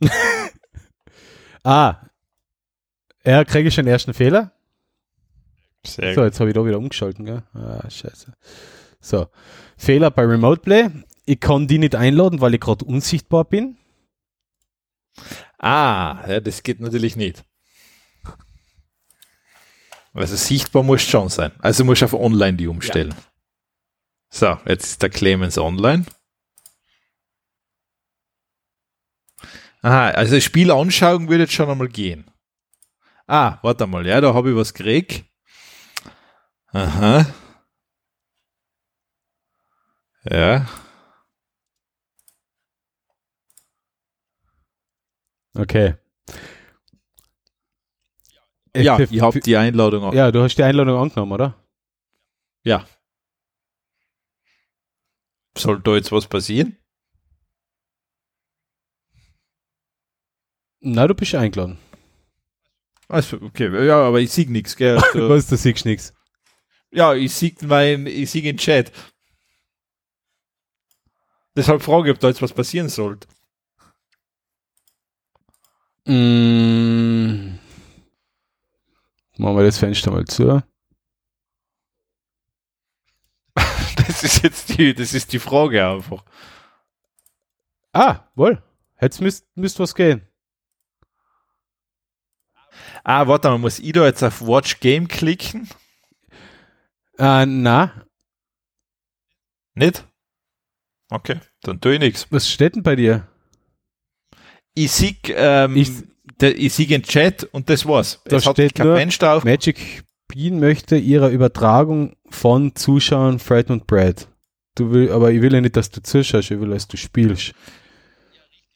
ah. Ja, kriege ich den ersten Fehler? Sehr so, jetzt habe ich da wieder umgeschalten, gell? Ah, scheiße. So. Fehler bei Remote Play. Ich kann die nicht einladen, weil ich gerade unsichtbar bin. Ah, ja, das geht natürlich nicht. Also sichtbar muss schon sein. Also muss auf online die umstellen. Ja. So, jetzt ist der Clemens online. Aha, also Spiel anschauen würde jetzt schon einmal gehen. Ah, warte mal, ja, da habe ich was gekriegt. Aha. Ja. Okay. Ja, ich habe die Einladung angenommen. Ja, du hast die Einladung angenommen, oder? Ja. Soll da jetzt was passieren? Na, du bist eingeladen. Also, okay, ja, aber ich sehe nichts, gell? Also, was, du siehst nichts? Ja, ich sehe mein, ich sehe den Chat. Deshalb frage ich, ob da jetzt was passieren sollte. Mm. Machen wir das Fenster mal zu. das ist jetzt die, das ist die Frage einfach. Ah, wohl. Jetzt müsste müsst was gehen. Ah, warte mal, muss ich da jetzt auf Watch Game klicken? Äh, na. Nicht? Okay, dann tue ich nichts. Was steht denn bei dir? Ich sehe ähm, ich, ich sehe den Chat und das war's. Da es steht kein nur, Fenster auf. Magic Bean möchte ihrer Übertragung von Zuschauern Fred und Brad. Du will, aber ich will ja nicht, dass du zuschaust, ich will, dass du spielst.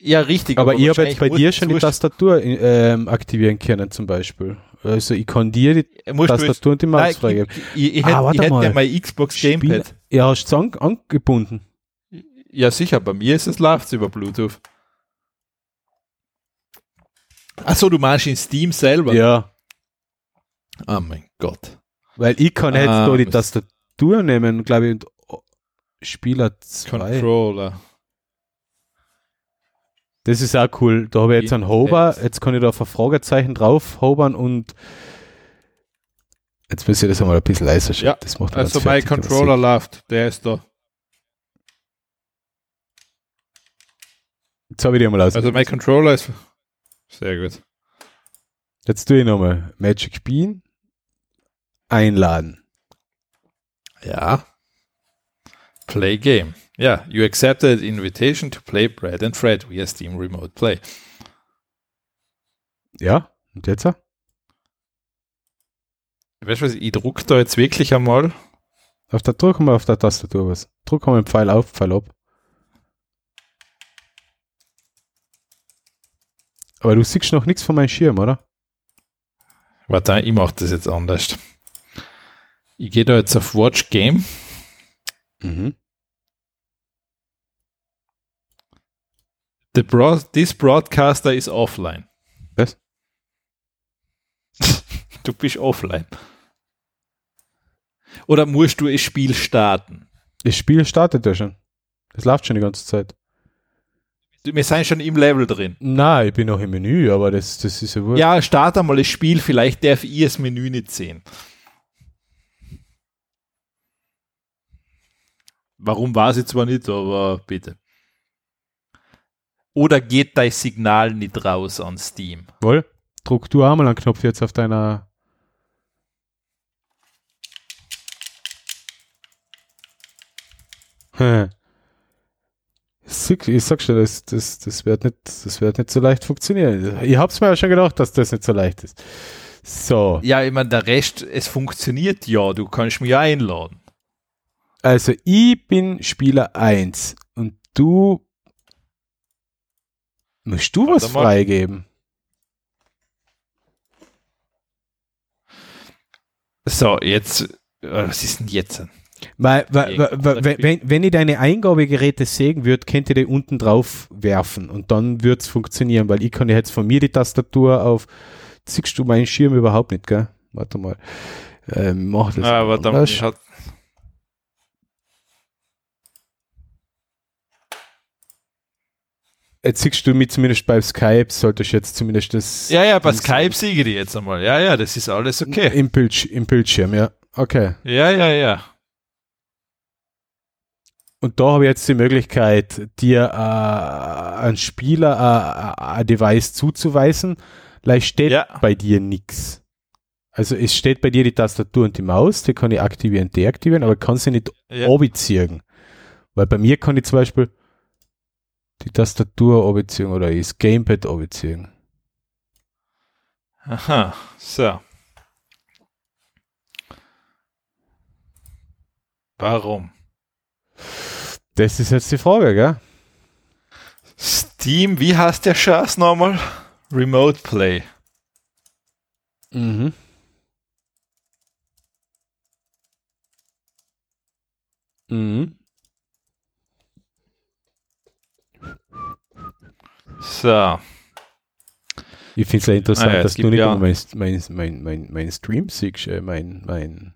Ja, richtig. Aber, aber ich habe jetzt bei dir schon die Tastatur ähm, aktivieren können, zum Beispiel. Also ich kann dir die Musst Tastatur und die Maus freigeben. Ich, ich, ich, ah, hätte, ich hätte ja mein Xbox Gamepad. Ja, hast du es angebunden? Ja, sicher. Bei mir ist es läuft über Bluetooth. Achso, du meinst in Steam selber? Ja. Oh mein Gott. Weil ich kann jetzt ah, da die Tastatur nehmen, glaube ich, und Spieler 2. Controller. Das ist auch cool. Da habe ich jetzt einen Hover, jetzt kann ich da auf ein Fragezeichen drauf hobern und jetzt müsste ich das einmal ein bisschen leiser stellen. Ja, das macht also mein Controller läuft, der ist da. Jetzt habe ich die einmal aus. Also mein Controller ist sehr gut. Jetzt tue ich nochmal Magic Bean einladen. Ja. Play Game. Yeah, you accepted invitation to play Brad and Fred via Steam Remote Play. Ja, und jetzt? Weißt du was, ich druck da jetzt wirklich einmal. Auf der drücken wir auf der Tastatur was. Drücken wir den Pfeil auf, Pfeil ab. Aber du siehst noch nichts von meinem Schirm, oder? Warte, ich mach das jetzt anders. Ich gehe da jetzt auf Watch Game. Mhm. The broad, this broadcaster is offline. Was? du bist offline. Oder musst du das Spiel starten? Das Spiel startet ja schon. Das läuft schon die ganze Zeit. Wir sind schon im Level drin. Nein, ich bin noch im Menü, aber das, das ist ja wohl. Ja, start einmal das Spiel, vielleicht darf ich das Menü nicht sehen. Warum war sie zwar nicht, aber bitte. Oder geht dein Signal nicht raus an Steam? Wohl. Druck du einmal einen Knopf jetzt auf deiner. Ich sag schon, das, das, das, wird nicht, das wird nicht so leicht funktionieren. Ich hab's mir ja schon gedacht, dass das nicht so leicht ist. So. Ja, ich meine, der Rest, es funktioniert ja, du kannst mich einladen. Also, ich bin Spieler 1 und du musst du Warte was mal. freigeben. So, jetzt, äh, was ist denn jetzt? Weil, weil, weil, wenn, wenn ich deine Eingabegeräte sägen würde, könnt ihr die unten drauf werfen und dann würde es funktionieren, weil ich kann ja jetzt von mir die Tastatur auf, siehst du meinen Schirm überhaupt nicht, gell? Warte mal. Ähm, mach das. Ah, warte mal, hat Jetzt siehst du mich zumindest bei Skype, solltest jetzt zumindest das. Ja, ja, bei Skype siege ich jetzt einmal. Ja, ja, das ist alles okay. Im, Bildsch Im Bildschirm, ja. Okay. Ja, ja, ja. Und da habe ich jetzt die Möglichkeit, dir äh, einen Spieler äh, ein Device zuzuweisen. Leicht steht ja. bei dir nichts. Also es steht bei dir die Tastatur und die Maus, die kann ich aktivieren, deaktivieren, aber kann sie nicht ja. obizieren. Weil bei mir kann ich zum Beispiel die Tastatur obizieren oder das Gamepad obizieren. Aha, so. Warum? Das ist jetzt die Frage, gell? Steam, wie heißt der Schatz nochmal? Remote Play. Mhm. Mhm. So. Ich finde es ja interessant, ah, ja, dass du nicht ja. mein, mein, mein, mein, mein Stream siehst, äh, mein, mein,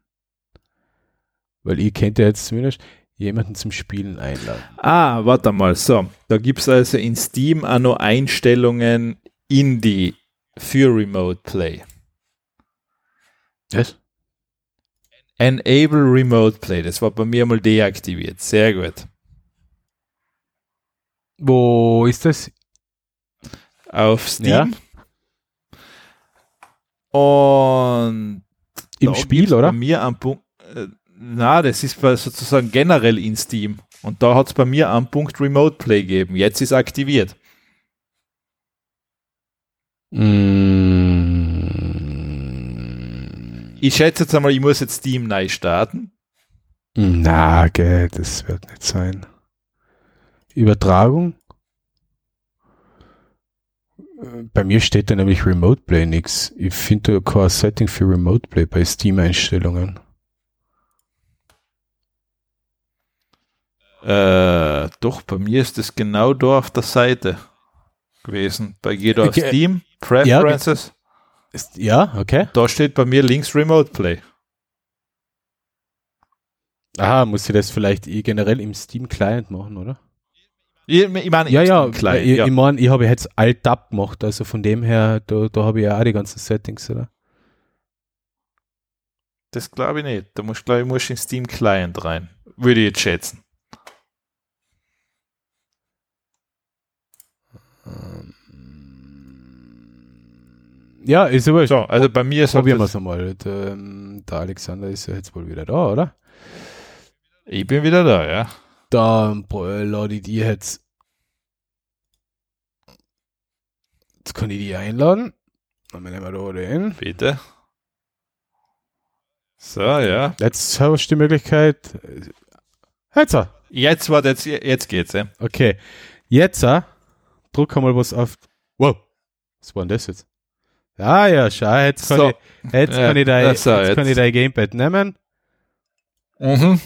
weil ich kennt ja jetzt zumindest, jemanden zum Spielen einladen. Ah, warte mal, so. Da gibt es also in Steam auch noch Einstellungen in die für Remote Play. Was? Enable Remote Play, das war bei mir mal deaktiviert. Sehr gut. Wo ist das? Auf Steam. Ja. Und im Spiel, oder? Bei mir am Punkt. Na, das ist sozusagen generell in Steam. Und da hat es bei mir am Punkt Remote Play gegeben. Jetzt ist aktiviert. Mm. Ich schätze jetzt einmal, ich muss jetzt Steam neu starten. Na, gell, das wird nicht sein. Übertragung? Bei mir steht da nämlich Remote Play nichts. Ich finde kein Setting für Remote Play bei Steam-Einstellungen. Äh, doch, bei mir ist es genau da auf der Seite gewesen. Bei jeder okay. Steam, Preferences. Ja, ja, okay. Da steht bei mir links Remote Play. Aha, muss ich das vielleicht eh generell im Steam Client machen, oder? Ich, ich meine, ja, ja, Client, ich, ja. ich meine, ich habe jetzt Alt-Tab gemacht, also von dem her, da, da habe ich ja auch die ganzen Settings, oder? Das glaube ich nicht. Da musst du, glaube ich, in Steam Client rein. Würde ich jetzt schätzen. Ja, ist aber. So, also bei mir ist Probieren wir es einmal. Der, ähm, der, Alexander ist ja jetzt wohl wieder da, oder? Ich bin wieder da, ja. Dann lade ich die jetzt. Jetzt kann ich die einladen. Dann nehmen wir da den. Bitte. So, ja. Jetzt hast du die Möglichkeit. Jetzt. Jetzt, warte, jetzt, jetzt geht's, ja. Okay. Jetzt, drück mal was auf. Wow. Was war denn das jetzt? Ah ja, schau, jetzt kann, so. ich, jetzt ja, kann, ich, dein, jetzt, kann ich dein Gamepad nehmen. Mhm.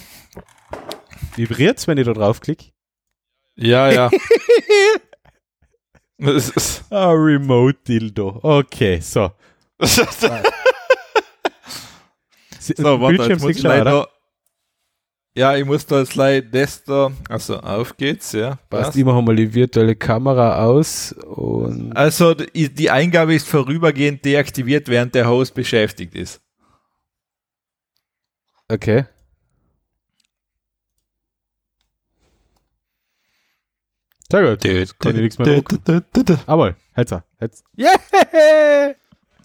Vibriert's, wenn ich da draufklicke? Ja, ja. ah, Remote Dildo. Okay, so. so, warte, jetzt muss ich leider, ja, ich muss da jetzt leider das da, also auf geht's, ja. Passt. Ich mache mal die virtuelle Kamera aus und. Also die Eingabe ist vorübergehend deaktiviert, während der Host beschäftigt ist. Okay. Sehr gut. Jetzt kann ich nichts mehr. Aber, jetzt, jetzt. Yeah!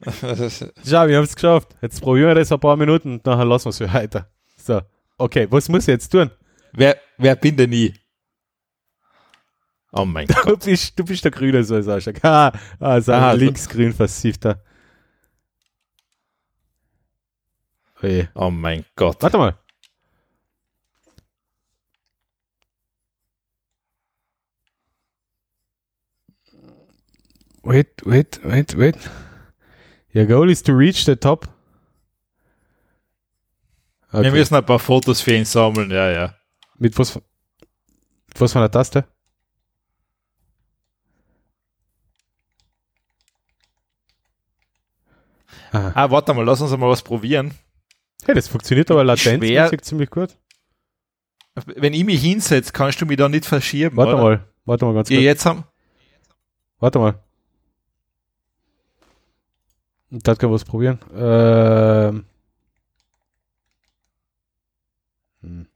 Schau, wir haben es geschafft. Jetzt probieren wir das ein paar Minuten und nachher lassen wir es für weiter. So. Okay, was muss ich jetzt tun? Wer, wer bin denn ich? Oh mein Gott. Du bist, du bist der Grüne, so Sascha. Ah, also Ah, also- linksgrün versiffter. Oje. Oh mein Gott. Warte mal. Wait, wait, wait, wait. Your goal is to reach the top. Wir Okay. müssen ein paar Fotos für ihn sammeln, ja, ja. Mit was, mit was von der Taste? Aha. Ah, warte mal, lass uns mal was probieren. Hey, das funktioniert aber Schwer- ziemlich gut. Wenn ich mich hinsetze, kannst du mich da nicht verschieben. Warte oder? mal, warte mal ganz Ja, kurz. jetzt haben. Warte mal. Da kann was probieren. Ähm. Hm.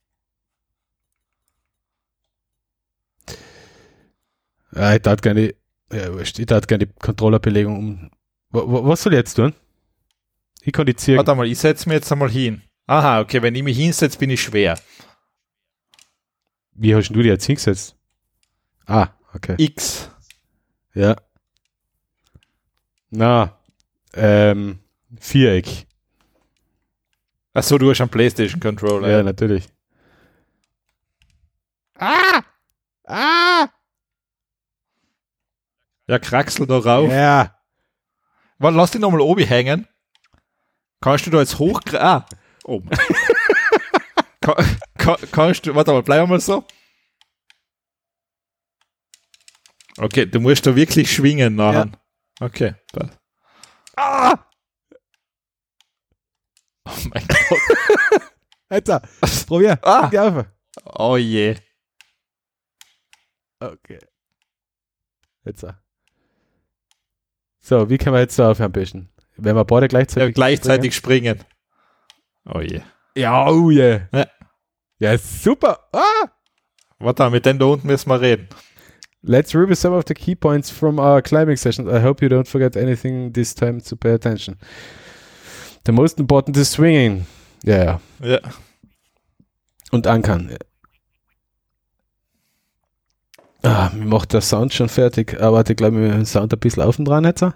Ja, ich tat gerne, ja, ich tat gerne die Controllerbelegung um. Wa- wa- Was soll ich jetzt tun? Ich kann die Zirkel. Warte mal, ich setze mich jetzt einmal hin. Aha, okay, wenn ich mich hinsetze, bin ich schwer. Wie hast du die jetzt hingesetzt? Ah, okay. X. Ja. Na, ähm, Viereck. Achso, du hast einen PlayStation Controller. Ja, natürlich. Ah! Ah! Ja, kraxel da rauf. Ja. Warte, lass dich nochmal oben hängen. Kannst du da jetzt hoch... Ah. Oh. kann, kann, kannst du... Warte mal, bleib mal so. Okay, du musst da wirklich schwingen nachher. Okay. passt. Ah! Oh mein Gott. Jetzt, probier. Ah. Geh auf. Oh je. Okay. Jetzt. So, wie können wir jetzt da aufhören, bisschen? Wenn wir beide Ja, gleichzeitig. gleichzeitig springen. Oh je. Ja, oh yeah. Ja. Ja, super. Ah! Warte, mit denen da unten müssen wir reden. Let's review some of the key points from our climbing sessions. I hope you don't forget anything this time to pay attention. The most important is swinging. Ja, ja. Ja. Und ankern. Ah, mir macht der Sound schon fertig. Aber warte, ich glaube, wir den Sound ein bisschen auf und dran jetzt.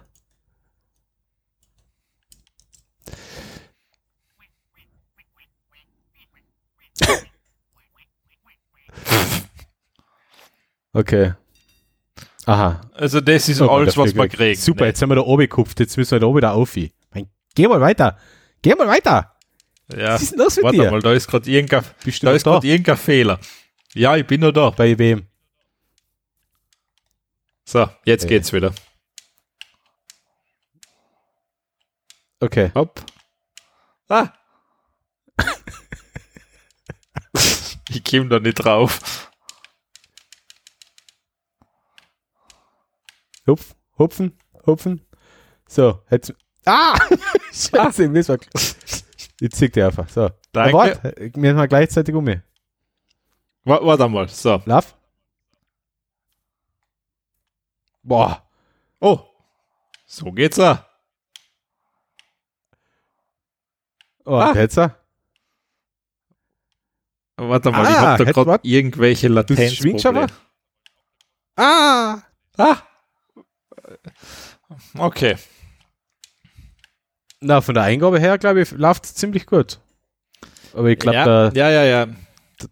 Okay. Aha. Also das ist So, alles, was wir gekriegt. kriegen. Super, Nee. jetzt sind wir da oben gekupft, jetzt müssen wir da oben wieder auf. Geh mal weiter. Geh mal weiter. Ja. Was ist denn los mit Warte dir? mal, da ist gerade irgendein, da ist da? gerade irgendein Fehler. Ja, ich bin noch da. Bei wem? So, jetzt Okay. geht's wieder. Okay. Hopp. Ah. ich komme da nicht drauf. Hupf, hupfen, hupfen. So, jetzt. Ah! Scheiße, mir ist war Jetzt zieh dir einfach. So. Danke. Warte, wir mal gleichzeitig um mich. Wa- Warte mal. So. Lauf. Boah. Oh. So geht's auch. Oh, Ah. jetzt. ah. Warte mal, Ah, ich hab da gerade irgendwelche Du aber? Latenzprobleme. Ah! Ah. Okay. Na, von der Eingabe her, glaube ich, läuft es ziemlich gut. Aber ich glaube, ja, der, ja, ja, ja.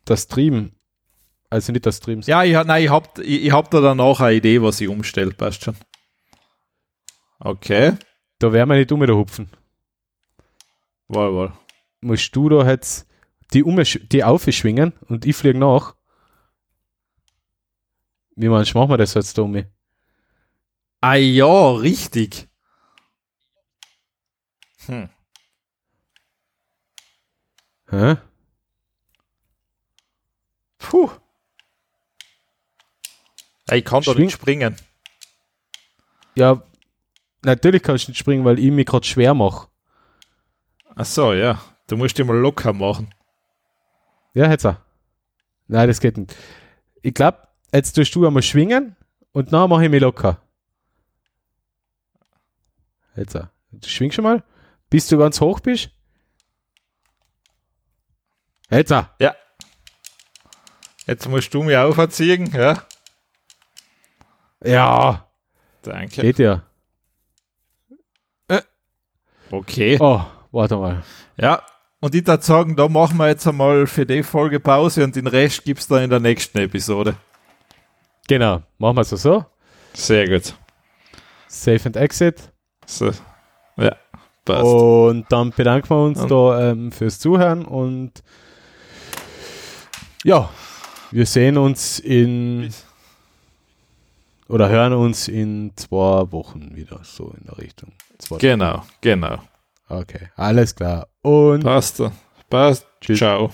der Stream, also nicht der Stream, Ja, ich, nein, ich hab, ich, ich hab da dann auch eine Idee, was ich umstelle, passt schon. Okay. da werden wir nicht um wieder hupfen. Wohl, wohl. Musst du da jetzt die, um, die aufschwingen und ich fliege nach. Wie meinst du, machen wir das jetzt da um mich? Ah ja, richtig. Hm. Hä? Puh. Ich kann Schwing- nicht springen. Ja, natürlich kannst du nicht springen, weil ich mich gerade schwer mache. Ach so, ja. Du musst dich mal locker machen. Ja, jetzt auch. Nein, das geht nicht. Ich glaube, jetzt tust du einmal schwingen und dann mache ich mich locker. Jetzt auch. Du schwingst schon mal, bis du ganz hoch bist. Jetzt. Ja. Jetzt musst du mich auferziehen, ja? Ja. Danke. Geht ja. Äh. Okay. Oh, warte mal. Ja, und ich würde sagen, da machen wir jetzt einmal für die Folge Pause und den Rest gibt es dann in der nächsten Episode. Genau, machen wir es so. Sehr gut. Save and Exit. So. Ja, passt. Und dann bedanken wir uns und da ähm, fürs Zuhören und ja, wir sehen uns in oder hören uns in zwei Wochen wieder, so in der Richtung. Zwei genau, genau. Okay, alles klar. Und passt. Passt. Tschüss. Ciao.